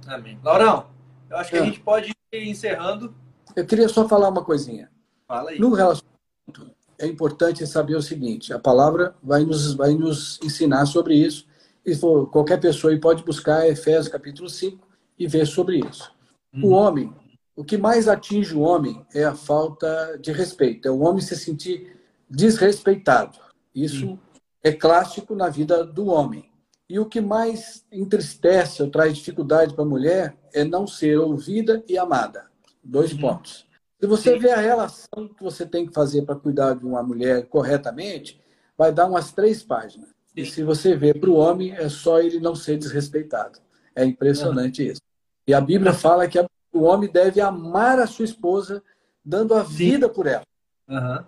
Amém. Laurão, eu acho que é. a gente pode ir encerrando. Eu queria só falar uma coisinha. Fala aí. No relacionamento, é importante saber o seguinte: a palavra vai nos, vai nos ensinar sobre isso. E for, qualquer pessoa aí pode buscar Efésios capítulo 5 e ver sobre isso. Hum. O uhum. homem, o que mais atinge o homem é a falta de respeito, é o homem se sentir desrespeitado. Isso hum. é clássico na vida do homem. E o que mais entristece ou traz dificuldade para a mulher é não ser ouvida e amada. Dois hum. pontos. Se você Sim. vê a relação que você tem que fazer para cuidar de uma mulher corretamente, vai dar umas três páginas. E se você vê para o homem, é só ele não ser desrespeitado. É impressionante uhum. isso. E a Bíblia fala que o homem deve amar a sua esposa, dando a vida por ela. Uhum.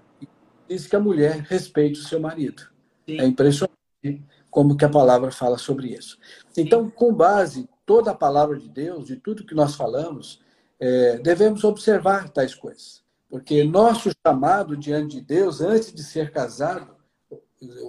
Diz que a mulher respeite o seu marido. Sim. É impressionante como que a palavra fala sobre isso. Então, com base toda a palavra de Deus, de tudo que nós falamos, é, devemos observar tais coisas. Porque nosso chamado diante de Deus, antes de ser casado,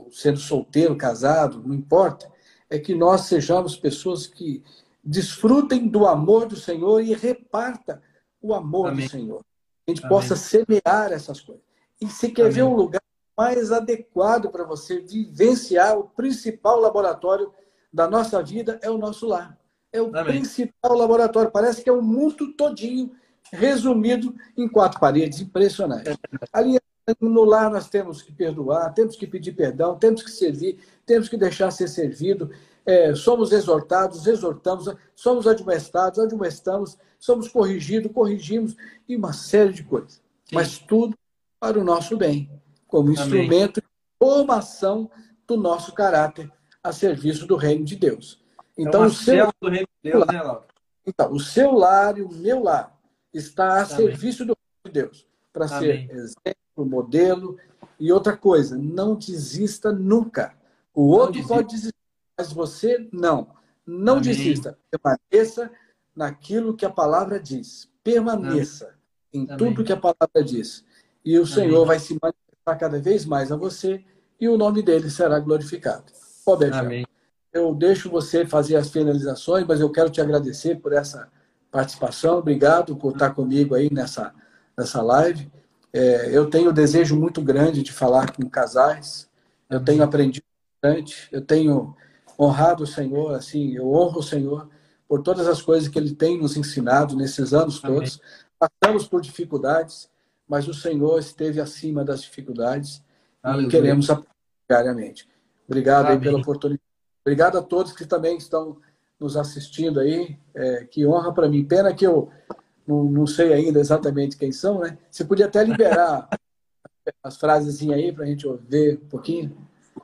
sendo solteiro, casado, não importa, é que nós sejamos pessoas que desfrutem do amor do Senhor e reparta o amor Amém. do Senhor. A gente Amém. possa semear essas coisas. E se quer Amém. ver um lugar mais adequado para você vivenciar o principal laboratório da nossa vida é o nosso lar. É o principal laboratório. Parece que é o mundo todinho resumido em quatro paredes. Impressionante. Ali no lar nós temos que perdoar, temos que pedir perdão, temos que servir, temos que deixar ser servido. É, somos exortados, exortamos, somos admoestados, admoestamos, somos corrigidos, corrigimos e uma série de coisas. Sim. Mas tudo para o nosso bem, como instrumento de formação do nosso caráter a serviço do reino de Deus. Então, é o seu do reino de Deus, né, Laura? Então, o seu lar e o meu lar está a Amém. serviço do reino de Deus para ser exemplo, modelo. E outra coisa, não desista nunca. O outro pode desistir, mas você não. Não Amém. desista. Permaneça naquilo que a palavra diz. Permaneça Amém. em tudo que a palavra diz. E o Senhor vai se manifestar cada vez mais a você e o nome dele será glorificado. Amém. Eu deixo você fazer as finalizações, mas eu quero te agradecer por essa participação. Obrigado por estar comigo aí nessa, nessa live. É, eu tenho um desejo muito grande de falar com casais. Eu tenho aprendido bastante. Eu tenho honrado o Senhor, assim, eu honro o Senhor por todas as coisas que Ele tem nos ensinado nesses anos todos. Amém. Passamos por dificuldades, mas o Senhor esteve acima das dificuldades Aleluia. e queremos aprender diariamente. Obrigado pela oportunidade. Obrigado a todos que também estão nos assistindo aí. É, que honra para mim. Pena que eu não, não sei ainda exatamente quem são, né? Você podia até liberar as frases aí para a gente ver um pouquinho,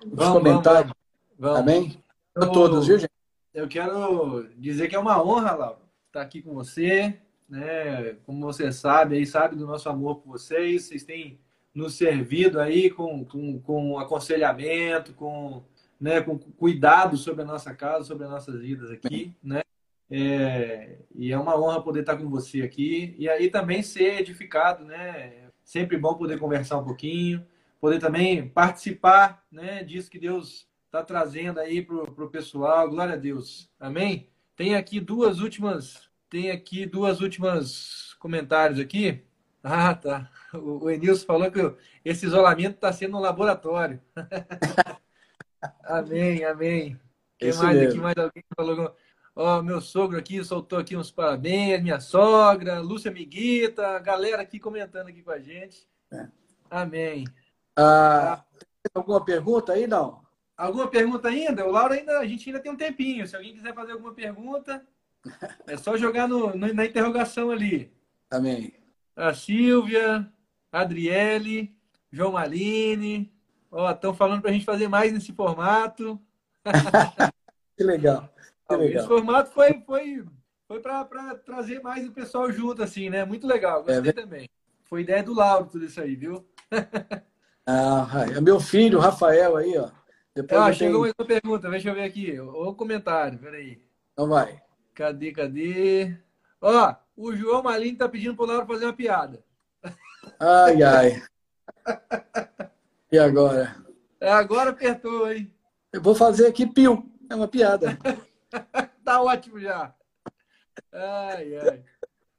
os vamos, comentários. Vamos, vamos. Amém? A todos, viu, gente? Eu quero dizer que é uma honra, Laura, estar aqui com você. Né? Como você sabe, aí sabe do nosso amor por vocês. Vocês têm nos servido aí com, com, com aconselhamento, com né, com cuidado sobre a nossa casa, sobre as nossas vidas aqui, né? É, e é uma honra poder estar com você aqui e aí também ser edificado, né? Sempre bom poder conversar um pouquinho, poder também participar, né? Disso que Deus está trazendo aí para o pessoal. Glória a Deus. Amém? Tem aqui duas últimas, tem aqui duas últimas comentários aqui. Ah, tá. O, o Enilson falou que esse isolamento está sendo um laboratório. amém, amém. Quem mais mesmo. aqui? Mais alguém falou? Ó, meu sogro aqui soltou aqui uns parabéns, minha sogra, Lúcia Miguita, galera aqui comentando aqui com a gente. É. Amém. Ah, alguma pergunta aí, não? Alguma pergunta ainda? O Lauro ainda, a gente ainda tem um tempinho. Se alguém quiser fazer alguma pergunta, é só jogar no, no na interrogação ali. Amém. A Silvia, Adriele, João Maline. Ó, estão falando para a gente fazer mais nesse formato. que legal. Que legal. Esse formato foi, foi, foi para trazer mais o pessoal junto, assim, né? Muito legal. Gostei é, também. Foi ideia do Lauro tudo isso aí, viu? ah, é meu filho, Rafael, aí, ó. Depois ah, chegou uma pergunta, deixa eu ver aqui. O comentário, peraí. Então vai. Cadê, cadê? Ó, o João Malinho tá pedindo pro Lauro fazer uma piada. Ai, ai. E agora? É, agora apertou, hein? Eu vou fazer aqui pio. É uma piada. tá ótimo já. Ai, ai.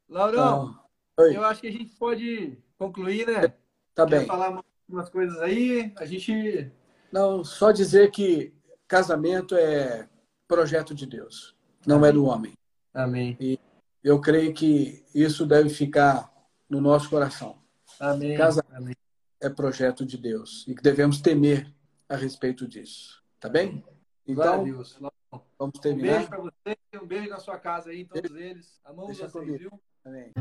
Laurão, eu acho que a gente pode concluir, né? Tá Quer bem. falar umas coisas aí? A gente não, só dizer que casamento é projeto de Deus, não Amém. é do homem. Amém. E eu creio que isso deve ficar no nosso coração. Amém. Casamento Amém. É projeto de Deus e que devemos temer a respeito disso. Tá bem? Então, Deus. vamos terminar. Um beijo para você, um beijo na sua casa aí, todos eles. Amamos Deixa vocês, viu? Amém.